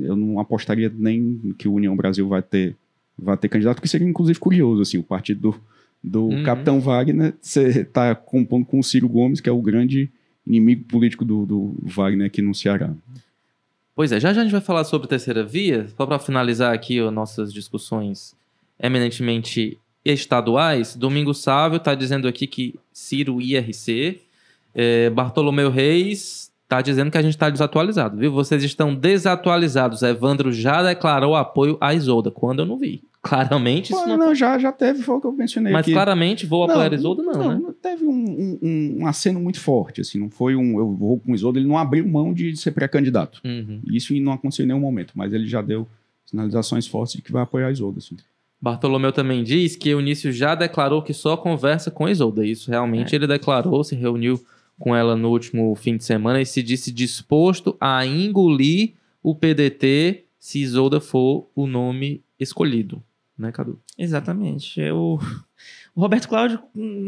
B: eu não apostaria nem que o União Brasil vai ter, vai ter candidato, que seria inclusive curioso, assim, o partido do, do uhum. Capitão Wagner está compondo com o Ciro Gomes, que é o grande inimigo político do, do Wagner aqui no Ceará.
A: Pois é, já já a gente vai falar sobre terceira via, só para finalizar aqui as nossas discussões eminentemente estaduais, Domingo Sávio está dizendo aqui que Ciro IRC, é, Bartolomeu Reis Tá dizendo que a gente está desatualizado, viu? Vocês estão desatualizados. Evandro já declarou apoio à Isolda, quando eu não vi. Claramente
B: isso não... não... já, já teve, foi o que eu mencionei
A: Mas claramente vou apoiar a Isolda, não, não, né?
B: Teve um, um, um, aceno muito forte, assim, não foi um, eu vou com o Isolda, ele não abriu mão de ser pré-candidato. Uhum. Isso não aconteceu em nenhum momento, mas ele já deu sinalizações fortes de que vai apoiar Isolda, assim.
A: Bartolomeu também diz que Eunício já declarou que só conversa com Isolda. Isso realmente é. ele declarou, se reuniu com ela no último fim de semana e se disse disposto a engolir o PDT se Isolda for o nome escolhido, né, Cadu?
C: Exatamente. Eu... O Roberto Cláudio,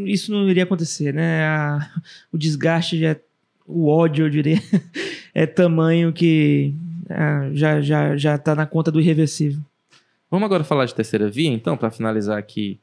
C: isso não iria acontecer, né? A... O desgaste, é... o ódio, eu diria, (laughs) é tamanho que é, já, já, já tá na conta do irreversível.
A: Vamos agora falar de terceira via, então, para finalizar aqui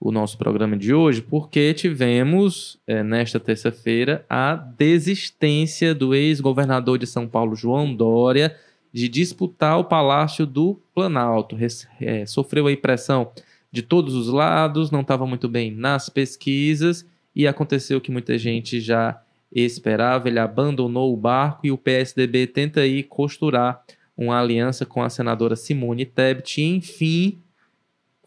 A: o nosso programa de hoje, porque tivemos, é, nesta terça-feira, a desistência do ex-governador de São Paulo, João Dória, de disputar o Palácio do Planalto. É, sofreu a pressão de todos os lados, não estava muito bem nas pesquisas e aconteceu que muita gente já esperava, ele abandonou o barco e o PSDB tenta aí costurar uma aliança com a senadora Simone Tebet e, enfim,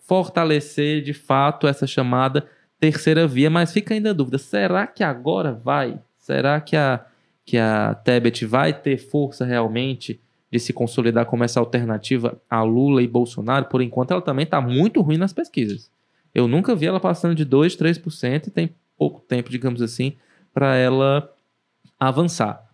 A: fortalecer de fato essa chamada terceira via, mas fica ainda a dúvida: será que agora vai? Será que a, que a Tebet vai ter força realmente de se consolidar como essa alternativa a Lula e Bolsonaro? Por enquanto, ela também está muito ruim nas pesquisas. Eu nunca vi ela passando de 2, 3% e tem pouco tempo, digamos assim, para ela avançar.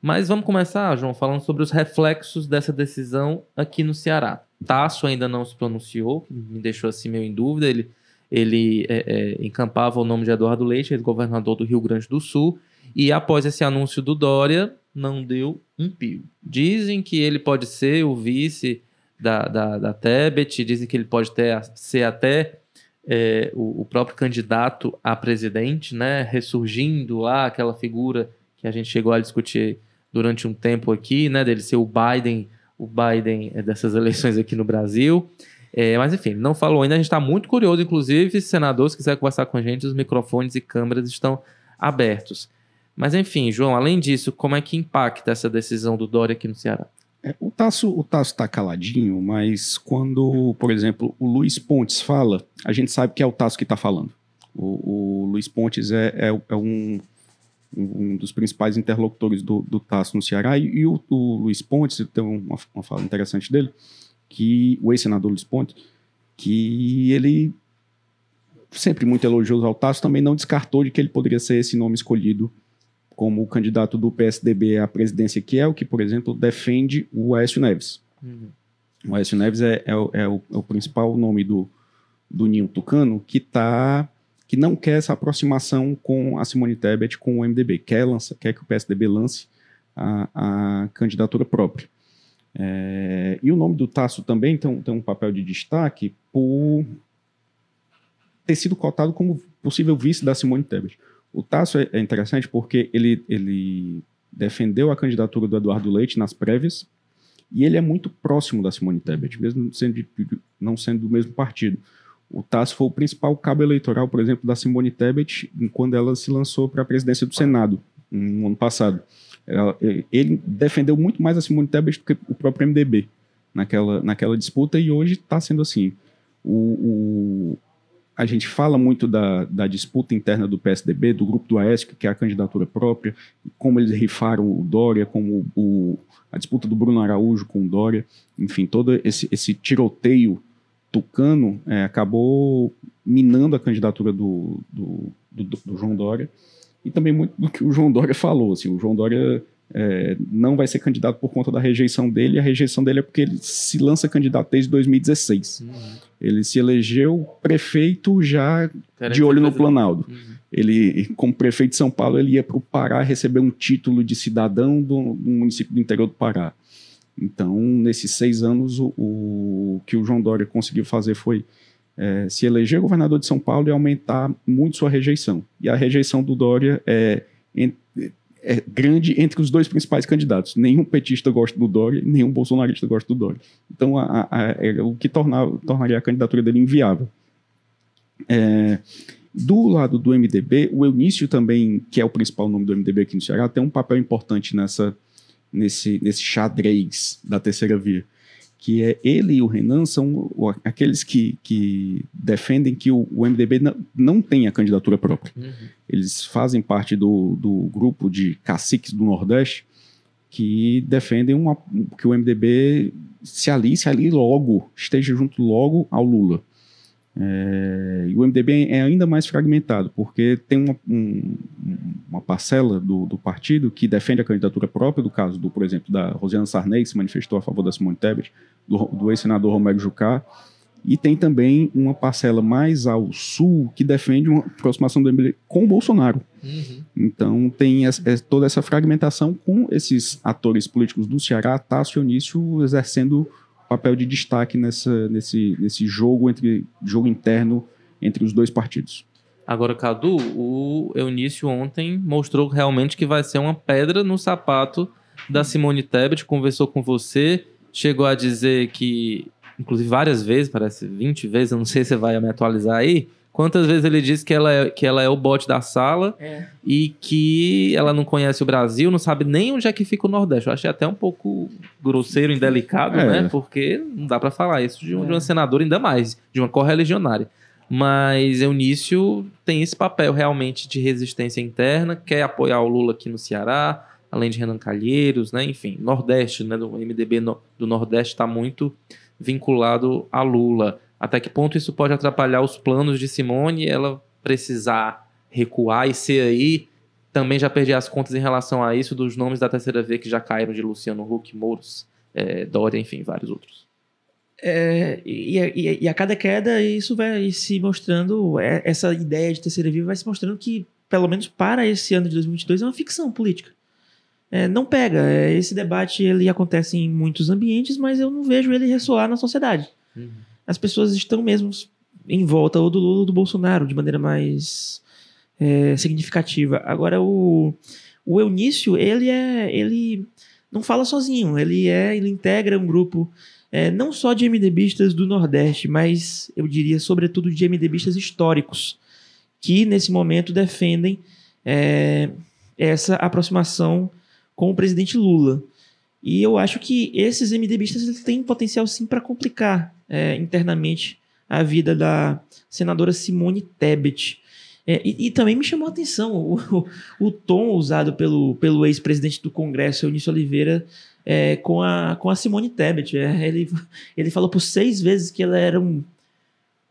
A: Mas vamos começar, João, falando sobre os reflexos dessa decisão aqui no Ceará. Tasso ainda não se pronunciou, me deixou assim meio em dúvida. Ele, ele é, é, encampava o nome de Eduardo Leite, ex-governador do Rio Grande do Sul, e após esse anúncio do Dória, não deu um pio. Dizem que ele pode ser o vice da, da, da Tebet, dizem que ele pode ter, ser até é, o, o, próprio candidato a presidente, né, ressurgindo lá aquela figura que a gente chegou a discutir durante um tempo aqui, né, dele ser o Biden, o Biden dessas eleições aqui no Brasil. É, mas enfim, não falou ainda. A gente está muito curioso, inclusive, senador, se quiser conversar com a gente, os microfones e câmeras estão abertos. Mas enfim, João, além disso, como é que impacta essa decisão do Dória aqui no Ceará?
B: É, o Tasso o Tasso está caladinho, mas quando, por exemplo, o Luiz Pontes fala, a gente sabe que é o Tasso que está falando. O, o, Luiz Pontes é, é, é um, um, dos principais interlocutores do, do Tasso no Ceará, e, e o, o, Luiz Pontes, tem uma, uma fala interessante dele, que o ex-senador Luiz Pontes, que ele sempre muito elogioso ao Tasso, também não descartou de que ele poderia ser esse nome escolhido como o candidato do PSDB à presidência, que é o que, por exemplo, defende o Aécio Neves. Uhum. O Aécio Neves é, é, é, o, é, o, principal nome do, do Ninho Tucano que tá, que não quer essa aproximação com a Simone Tebet, com o MDB, quer, lança, quer que o PSDB lance a, a candidatura própria. É, e o nome do Tasso também tem, tem um papel de destaque por ter sido cotado como possível vice da Simone Tebet. O Tasso é, é interessante porque ele, ele defendeu a candidatura do Eduardo Leite nas prévias e ele é muito próximo da Simone Tebet, mesmo sendo de, não sendo do mesmo partido. O Tasso foi o principal cabo eleitoral, por exemplo, da Simone Tebet quando ela se lançou para a presidência do Senado no ano passado. Ele defendeu muito mais a Simone Tebet do que o próprio MDB naquela, naquela disputa e hoje está sendo assim. O, o, a gente fala muito da, da, disputa interna do PSDB, do grupo do Aécio, que é a candidatura própria, como eles rifaram o Dória, como o, a disputa do Bruno Araújo com o Dória, enfim, todo esse, esse tiroteio tucano é, acabou minando a candidatura do, do, do, do João Dória e também muito do que o João Dória falou. Assim, o João Dória é, não vai ser candidato por conta da rejeição dele, a rejeição dele é porque ele se lança candidato desde 2016. Uhum. Ele se elegeu prefeito já de olho no Planalto. Uhum. Ele, como prefeito de São Paulo, ele ia para o Pará receber um título de cidadão do, do, município do interior do Pará. Então, nesses seis anos, o, o que o João Dória conseguiu fazer foi é, se eleger governador de São Paulo e aumentar muito sua rejeição. E a rejeição do Dória é, é grande entre os dois principais candidatos. Nenhum petista gosta do Dória, nenhum bolsonarista gosta do Dória. Então, a, a, é o que tornar, tornaria a candidatura dele inviável. É, do lado do MDB, o Eunício também, que é o principal nome do MDB aqui no Ceará, tem um papel importante nessa, nesse, nesse xadrez da terceira via que é ele e o Renan são aqueles que, que defendem que o, o MDB não, não tem a candidatura própria. Uhum. Eles fazem parte do, do grupo de caciques do Nordeste que defendem uma, que o MDB se alice ali logo, esteja junto logo ao Lula. É, e o MDB é ainda mais fragmentado, porque tem uma, um, uma parcela do, do, partido que defende a candidatura própria, do caso, do, por exemplo, da Rosiana Sarney, que se manifestou a favor da Simone Tebet, do, do ex-senador Romero Jucá, e tem também uma parcela mais ao sul que defende uma aproximação do MDB com o Bolsonaro. Uhum. Então tem essa, é, toda essa fragmentação com esses atores políticos do Ceará, Tássio e Onício, exercendo papel de destaque nessa, nesse, nesse jogo entre jogo interno entre os dois partidos.
A: Agora, Cadu, o Eunício ontem mostrou realmente que vai ser uma pedra no sapato da Simone Tebet, conversou com você, chegou a dizer que, inclusive várias vezes, parece 20 vezes, eu não sei se você vai me atualizar aí, Quantas vezes ele disse que ela é, que ela é o bote da sala é. e que ela não conhece o Brasil, não sabe nem onde é que fica o Nordeste. Eu achei até um pouco grosseiro, indelicado, é. né? Porque não dá para falar isso de, um, é. de uma senadora, ainda mais, de uma correligionária. Mas Eunício tem esse papel realmente de resistência interna, quer apoiar o Lula aqui no Ceará, além de Renan Calheiros, né? Enfim, Nordeste, né? Do MDB no, do Nordeste está muito vinculado a Lula. Até que ponto isso pode atrapalhar os planos de Simone e ela precisar recuar e ser aí. Também já perdi as contas em relação a isso dos nomes da terceira V que já caíram de Luciano Huck, Mouros, é, Dória, enfim, vários outros.
C: É, e, e, e, a cada queda isso vai se mostrando, é, essa ideia de terceira via vai se mostrando que, pelo menos para esse ano de 2022, é uma ficção política. É, não pega. É, esse debate ele acontece em muitos ambientes, mas eu não vejo ele ressoar na sociedade. Uhum. As pessoas estão mesmo em volta ou do Lula ou do Bolsonaro de maneira mais é, significativa. Agora o, o Eunício ele é ele não fala sozinho. Ele é ele integra um grupo é, não só de MDBistas do Nordeste, mas eu diria, sobretudo, de MDBistas históricos, que nesse momento defendem é, essa aproximação com o presidente Lula. E eu acho que esses MDBistas têm potencial sim para complicar é, internamente a vida da senadora Simone Tebet. É, e, e, também me chamou a atenção o, o, o tom usado pelo, pelo ex-presidente do Congresso, Eunício Oliveira, é, com, a, com a Simone Tebet. É, ele, ele falou por seis vezes que ela era um,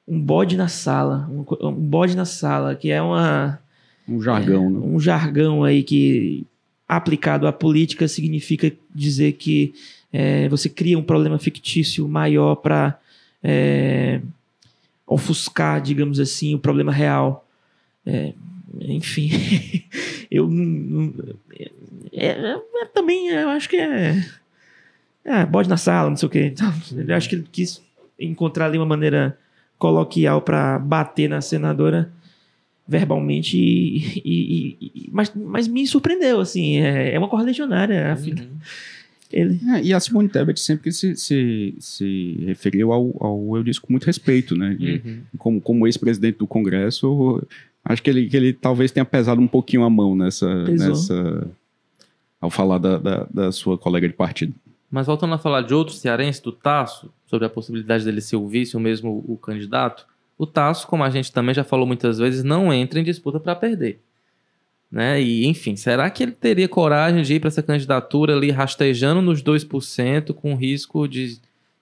C: um bode na sala. Um, um bode na sala, que é uma.
B: Um jargão,
C: é,
B: né?
C: Um jargão aí que, aplicado à política, significa dizer que é, você cria um problema fictício maior para é, ofuscar, digamos assim, o problema real. É, enfim, (laughs) eu é, é, também eu acho que é, é bode na sala, não sei o quê. (laughs) Eu acho que ele quis encontrar ali uma maneira coloquial para bater na senadora verbalmente e, e, e, mas, mas me surpreendeu assim é, é uma correligionária uhum.
B: Ele é, e a Simone Tebet sempre se, se, se referiu ao, ao eu disse com muito respeito né uhum. como, como ex-presidente do Congresso acho que ele, que ele talvez tenha pesado um pouquinho a mão nessa, nessa ao falar da, da, da, sua colega de partido.
A: Mas voltando a falar de outro cearense, do Tasso, sobre a possibilidade dele ser o vice ou mesmo o candidato, o Tasso, como a gente também já falou muitas vezes, não entra em disputa para perder. Né? E, enfim, será que ele teria coragem de ir para essa candidatura ali rastejando nos 2%, com risco de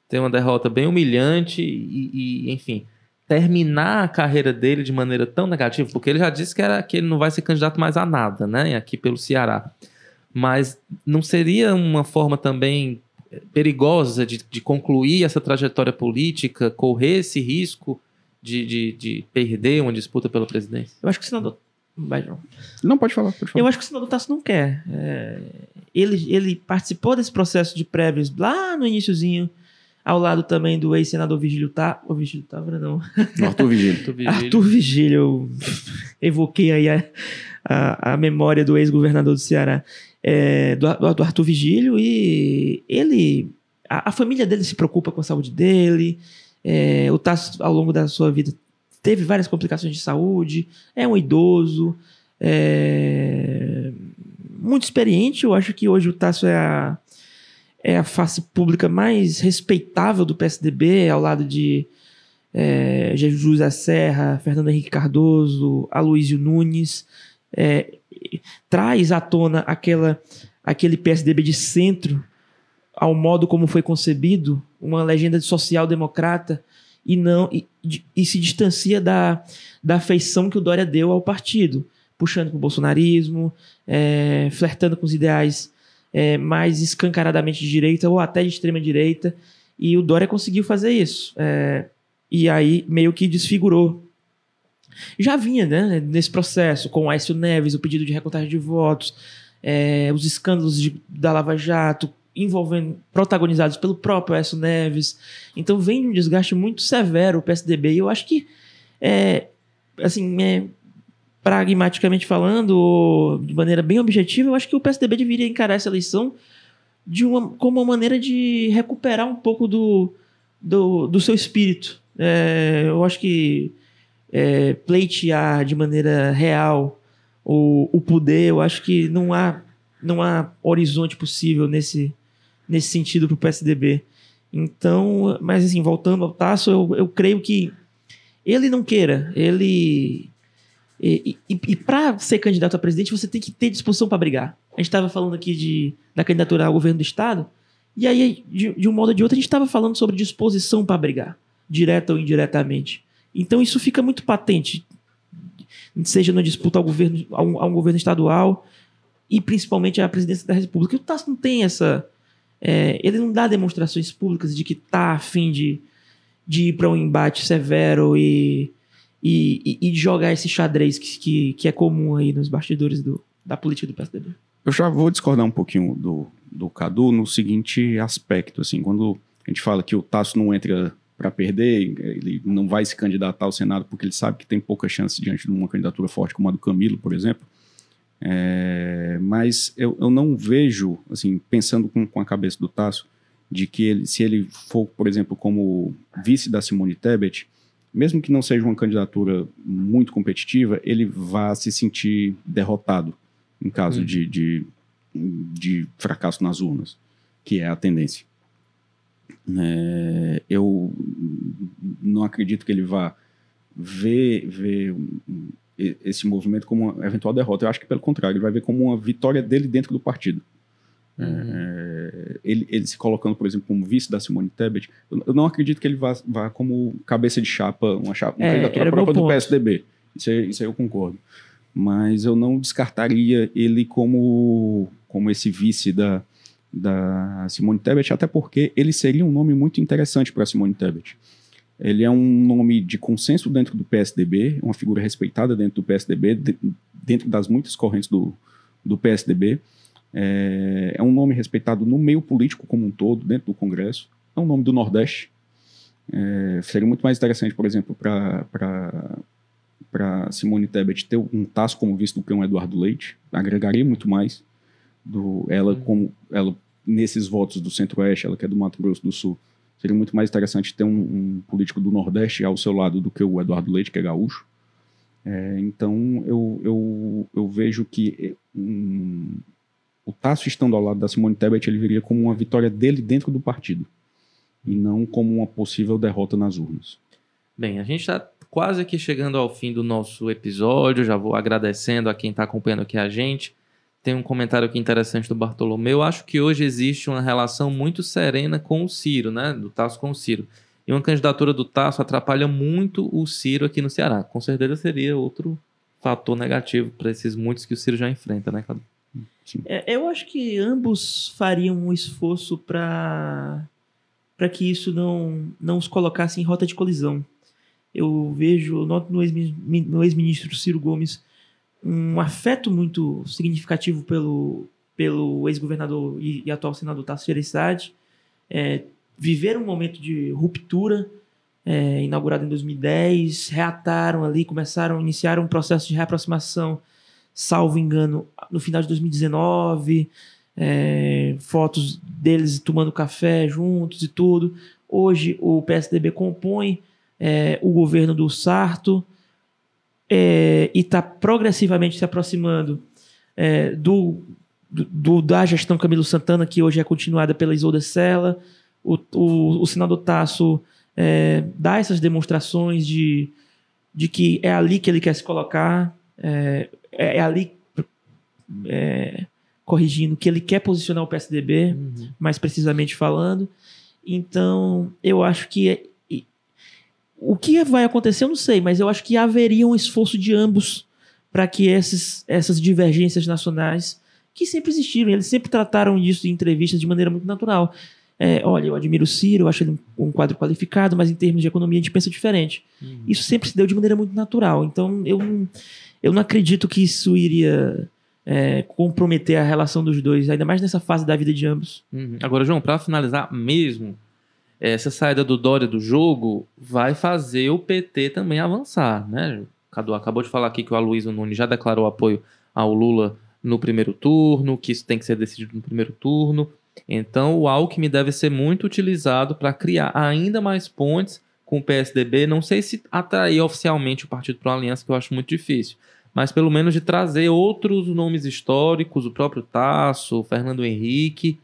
A: ter uma derrota bem humilhante e, e, enfim, terminar a carreira dele de maneira tão negativa? Porque ele já disse que, era, que ele não vai ser candidato mais a nada, né? Aqui pelo Ceará mas não seria uma forma também perigosa de, de concluir essa trajetória política, correr esse risco de, de, de perder uma disputa pela presidência?
C: Eu acho que senador. Vai, João.
B: Não, pode falar, pode falar.
C: Eu acho que o senador Tasso não quer. É, ele, ele participou desse processo de prévios lá no iníciozinho, ao lado também do ex-senador Vigílio Tá. O Vigílio Távora, não.
B: Arthur Vigílio. (laughs)
C: Arthur Vigílio. Eu evoquei aí a, a, a memória do ex-governador do Ceará é, do, do, Arthur Vigílio e ele. A, a, família dele se preocupa com a saúde dele. É, o Tasso, ao longo da sua vida, teve várias complicações de saúde. É um idoso. É, muito experiente. Eu acho que hoje o Tasso é a, é a face pública mais respeitável do PSDB, ao lado de é, Jesus da Serra, Fernando Henrique Cardoso, Aloysio Nunes. É, traz à tona aquela, aquele PSDB de centro ao modo como foi concebido, uma legenda social-democrata, e não e, e, se distancia da, da afeição que o Dória deu ao partido, puxando para o bolsonarismo, é, flertando com os ideais é, mais escancaradamente de direita ou até de extrema direita, e o Dória conseguiu fazer isso. É, e aí meio que desfigurou já vinha né, nesse processo, com o Aécio Neves, o pedido de recontagem de votos, é, os escândalos de, da Lava Jato, envolvendo, protagonizados pelo próprio Aécio Neves. Então vem um desgaste muito severo o PSDB. E eu acho que, é, assim, é, pragmaticamente falando, de maneira bem objetiva, eu acho que o PSDB deveria encarar essa eleição de uma, como uma maneira de recuperar um pouco do, do, do seu espírito. É, eu acho que é, pleitear de maneira real o, o poder, eu acho que não há, não há horizonte possível nesse, nesse sentido para o PSDB. Então, mas assim, voltando ao Tasso, eu, eu creio que ele não queira, ele. E, e, e para ser candidato a presidente, você tem que ter disposição para brigar. A gente estava falando aqui de, da candidatura ao governo do Estado, e aí, de, de um modo ou de outro, a gente estava falando sobre disposição para brigar, direta ou indiretamente. Então isso fica muito patente, seja na disputa ao governo, a um, governo estadual e principalmente à presidência da República. O Tasso não tem essa, é, ele não dá demonstrações públicas de que tá a fim de, de ir para um embate severo e, e, e, jogar esse xadrez que, que, que, é comum aí nos bastidores do, da política do PSDB.
B: Eu já vou discordar um pouquinho do, do Cadu no seguinte aspecto, assim, quando a gente fala que o Tasso não entra para perder, ele não vai se candidatar ao Senado porque ele sabe que tem pouca chance diante de uma candidatura forte como a do Camilo, por exemplo. É, mas eu, eu, não vejo, assim, pensando com, com, a cabeça do Tasso, de que ele, se ele for, por exemplo, como vice da Simone Tebet, mesmo que não seja uma candidatura muito competitiva, ele vá se sentir derrotado em caso uhum. de, de, de, fracasso nas urnas, que é a tendência. É, eu não acredito que ele vá ver, ver esse movimento como uma eventual derrota. Eu acho que, pelo contrário, ele vai ver como uma vitória dele dentro do partido. Uhum. É, ele, ele, se colocando, por exemplo, como vice da Simone Tebet, eu não acredito que ele vá, vá como cabeça de chapa, uma, chapa, uma é, candidatura própria do PSDB. Isso aí, isso aí eu concordo. Mas eu não descartaria ele como, como esse vice da, da Simone Tebet, até porque ele seria um nome muito interessante para Simone Tebet. Ele é um nome de consenso dentro do PSDB, uma figura respeitada dentro do PSDB, de, dentro das muitas correntes do, do PSDB. É, é, um nome respeitado no meio político como um todo, dentro do Congresso. É um nome do Nordeste. É, seria muito mais interessante, por exemplo, para Simone Tebet ter um taço como visto do que um Eduardo Leite. Agregaria muito mais do ela uhum. como ela nesses votos do Centro-Oeste, ela que é do Mato Grosso do Sul Seria muito mais interessante ter um, um, político do Nordeste ao seu lado do que o Eduardo Leite, que é gaúcho. É, então, eu, eu, eu vejo que um, o Tasso estando ao lado da Simone Tebet, ele viria como uma vitória dele dentro do partido, e não como uma possível derrota nas urnas.
A: Bem, a gente está quase aqui chegando ao fim do nosso episódio, já vou agradecendo a quem está acompanhando aqui a gente. Tem um comentário aqui interessante do Bartolomeu. Eu acho que hoje existe uma relação muito serena com o Ciro, né? Do Tasso com o Ciro. E uma candidatura do Tasso atrapalha muito o Ciro aqui no Ceará. Com certeza seria outro fator negativo para esses muitos que o Ciro já enfrenta, né, Cadu?
C: É, eu acho que ambos fariam um esforço para para que isso não, não os colocasse em rota de colisão. Eu vejo, noto no ex-ministro Ciro Gomes um afeto muito significativo pelo, pelo ex-governador e, e, atual senador Tasso Gereissati, é, viver um momento de ruptura, é, inaugurado em 2010, reataram ali, começaram, iniciaram um processo de reaproximação, salvo engano, no final de 2019, é, fotos deles tomando café juntos e tudo. Hoje o PSDB compõe é, o governo do Sarto, é, e está progressivamente se aproximando é, do, do, da gestão Camilo Santana, que hoje é continuada pela Isolda Sela. O, o, o senador Tasso é, dá essas demonstrações de, de que é ali que ele quer se colocar, é, é, é ali, é, corrigindo, que ele quer posicionar o PSDB, uhum. mais precisamente falando. Então, eu acho que o que vai acontecer eu não sei, mas eu acho que haveria um esforço de ambos para que esses, essas divergências nacionais, que sempre existiram, eles sempre trataram isso em entrevistas de maneira muito natural. É, olha, eu admiro o Ciro, eu acho ele um, quadro qualificado, mas em termos de economia a gente pensa diferente. Uhum. Isso sempre se deu de maneira muito natural. Então eu não, eu não acredito que isso iria é, comprometer a relação dos dois, ainda mais nessa fase da vida de ambos.
A: Uhum. Agora, João, para finalizar mesmo, essa saída do Dória do jogo vai fazer o PT também avançar, né? Cadu acabou de falar aqui que o Aloysio Nunes já declarou apoio ao Lula no primeiro turno, que isso tem que ser decidido no primeiro turno. Então o Alckmin deve ser muito utilizado para criar ainda mais pontes com o PSDB. Não sei se atrair oficialmente o partido para uma aliança, que eu acho muito difícil. Mas pelo menos de trazer outros nomes históricos, o próprio Tasso, o Fernando Henrique,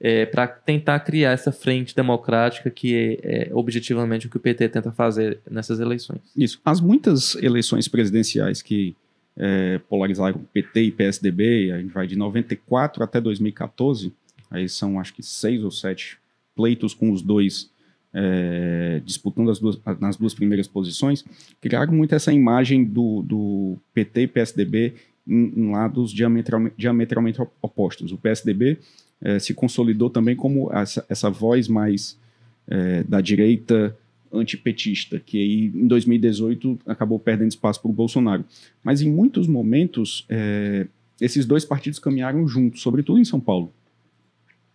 A: é, para tentar criar essa frente democrática que é, é, objetivamente o que o PT tenta fazer nessas eleições.
B: Isso. As muitas eleições presidenciais que é, polarizaram PT e PSDB, a gente vai de 94 até 2014, aí são acho que seis ou sete pleitos com os dois é, disputando as duas, nas duas primeiras posições, criaram muito essa imagem do, do PT e PSDB em, em lados diametralmente, diametralmente opostos. O PSDB é, se consolidou também como essa, essa voz mais é, da direita antipetista, que aí em 2018 acabou perdendo espaço para o Bolsonaro. Mas em muitos momentos, é, esses dois partidos caminharam juntos, sobretudo em São Paulo.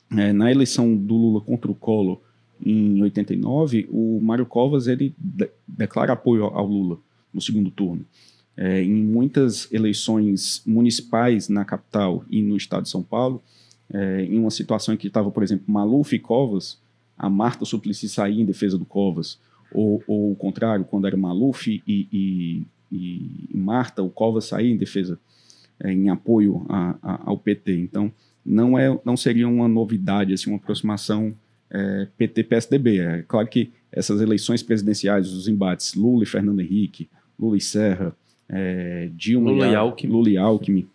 B: Na eleição do Lula contra o Collor, em 89, o Mário Covas ele de declara apoio ao Lula no segundo turno. É, em muitas eleições municipais na capital e no estado de São Paulo, é, em uma situação em que estava, por exemplo, Maluf e Covas, a Marta Suplicy saía em defesa do Covas, ou, ou o contrário, quando era Maluf e, e, e, Marta, o Covas saía em defesa, é, em apoio a, a, ao PT. Então, não, é, não seria uma novidade, assim, uma aproximaão é, PT-PSDB. É claro que essas eleições presidenciais, os embates Lula e Fernando Henrique, Lula e Serra, é, Dilma
A: Lula
B: e,
A: Alckmin,
B: Lula e Alckmin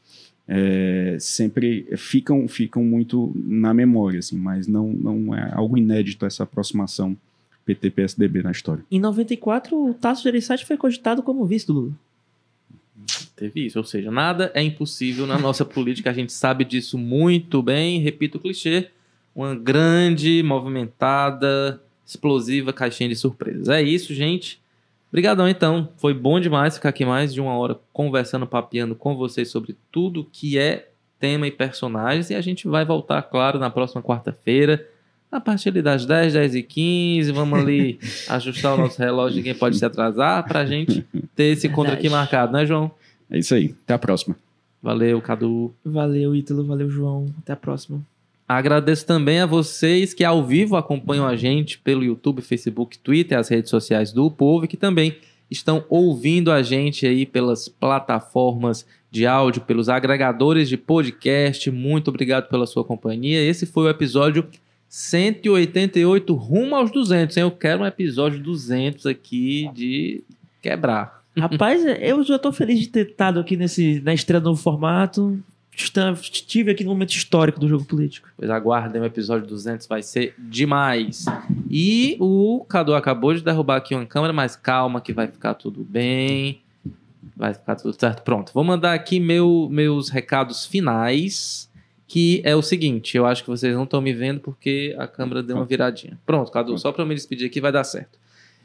B: é, sempre ficam, ficam muito na memória, assim, mas não, não é algo inédito essa aproximação PT-PSDB na história.
C: Em 94, o Tasso Gereissati foi cogitado como vice do Lula.
A: Teve isso, ou seja, nada é impossível na nossa (laughs) política, a gente sabe disso muito bem, repito o clichê, uma grande, movimentada, explosiva caixinha de surpresas. É isso, gente. Obrigadão, então. Foi bom demais ficar aqui mais de uma hora conversando, papeando com vocês sobre tudo que é tema e personagens. E a gente vai voltar, claro, na próxima quarta-feira, a partir das 10, 10 e 15. Vamos ali (laughs) ajustar o nosso relógio de quem pode se atrasar para a gente ter esse encontro aqui marcado, né, João?
B: É isso aí. Até a próxima.
A: Valeu, Cadu.
C: Valeu, Ítalo. Valeu, João. Até a próxima.
A: Agradeço também a vocês que ao vivo acompanham a gente pelo YouTube, Facebook, Twitter, as redes sociais do Povo e que também estão ouvindo a gente aí pelas plataformas de áudio, pelos agregadores de podcast. Muito obrigado pela sua companhia. Esse foi o episódio 188 rumo aos 200. Hein? Eu quero um episódio 200 aqui de quebrar.
C: Rapaz, eu já estou feliz de ter estado aqui nesse, na estreia do formato estive aqui no momento histórico do jogo político.
A: Pois aguardem, o episódio 200 vai ser demais. E o Cadu acabou de derrubar aqui uma câmera, mas calma que vai ficar tudo bem. Vai ficar tudo certo. Pronto, vou mandar aqui meu, meus recados finais, que é o seguinte, eu acho que vocês não estão me vendo porque a câmera deu uma viradinha. Pronto, Cadu, só para eu me despedir aqui vai dar certo.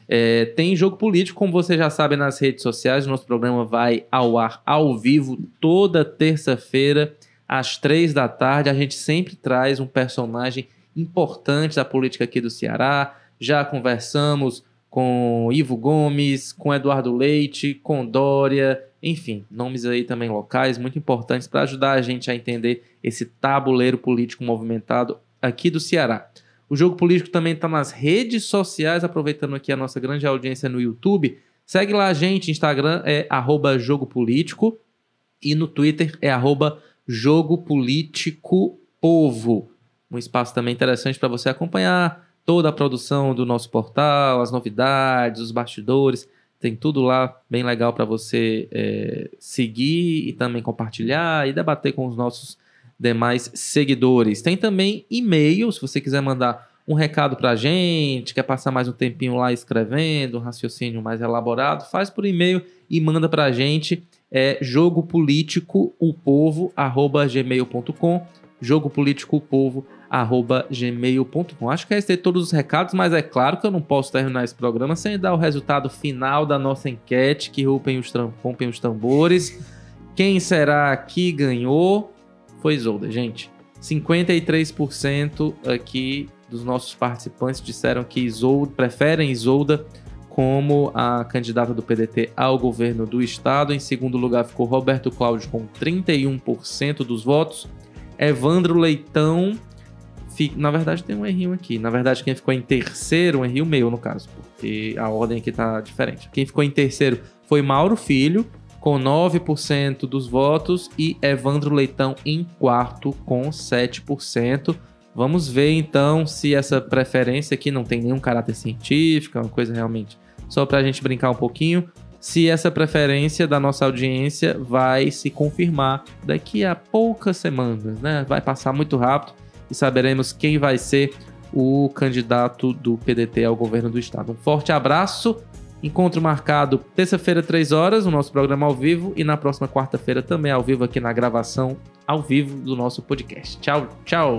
A: É, tem jogo político, como você já sabe, nas redes sociais. Nosso programa vai ao ar ao vivo toda terça-feira, às três da tarde. A gente sempre traz um personagem importante da política aqui do Ceará. Já conversamos com Ivo Gomes, com Eduardo Leite, com Dória, enfim, nomes aí também locais muito importantes para ajudar a gente a entender esse tabuleiro político movimentado aqui do Ceará. O Jogo Político também está nas redes sociais, aproveitando aqui a nossa grande audiência no YouTube. Segue lá a gente, Instagram é arroba Jogo Político e no Twitter é arroba Jogo Político Povo. Um espaço também interessante para você acompanhar toda a produção do nosso portal, as novidades, os bastidores. Tem tudo lá bem legal para você é, seguir e também compartilhar e debater com os nossos demais seguidores. Tem também e-mail, se você quiser mandar um recado para a gente, quer passar mais um tempinho lá escrevendo, um raciocínio mais elaborado, faz por e-mail e manda para a gente. É jogo político o povo gmail.com jogo político o povo gmail.com Acho que é esse todos os recados, mas é claro que eu não posso terminar esse programa sem dar o resultado final da nossa enquete que rompem os, rompem os tambores. Quem será que ganhou? Foi Isolda, gente. 53% aqui dos nossos participantes disseram que Isolda, preferem Isolda como a candidata do PDT ao governo do estado. Em segundo lugar ficou Roberto Cláudio com 31% dos votos. Evandro Leitão, na verdade tem um errinho aqui. Na verdade quem ficou em terceiro, um errinho meu no caso, porque a ordem aqui tá diferente. Quem ficou em terceiro foi Mauro Filho, com 9% dos votos e Evandro Leitão em quarto com 7%. Vamos ver então se essa preferência aqui não tem nenhum caráter científico, é uma coisa realmente só para a gente brincar um pouquinho, se essa preferência da nossa audiência vai se confirmar daqui a poucas semanas, né? Vai passar muito rápido e saberemos quem vai ser o candidato do PDT ao governo do estado. Um forte abraço Encontro marcado terça-feira, 3 horas, o nosso programa ao vivo. E na próxima quarta-feira também ao vivo aqui na gravação ao vivo do nosso podcast. Tchau, tchau.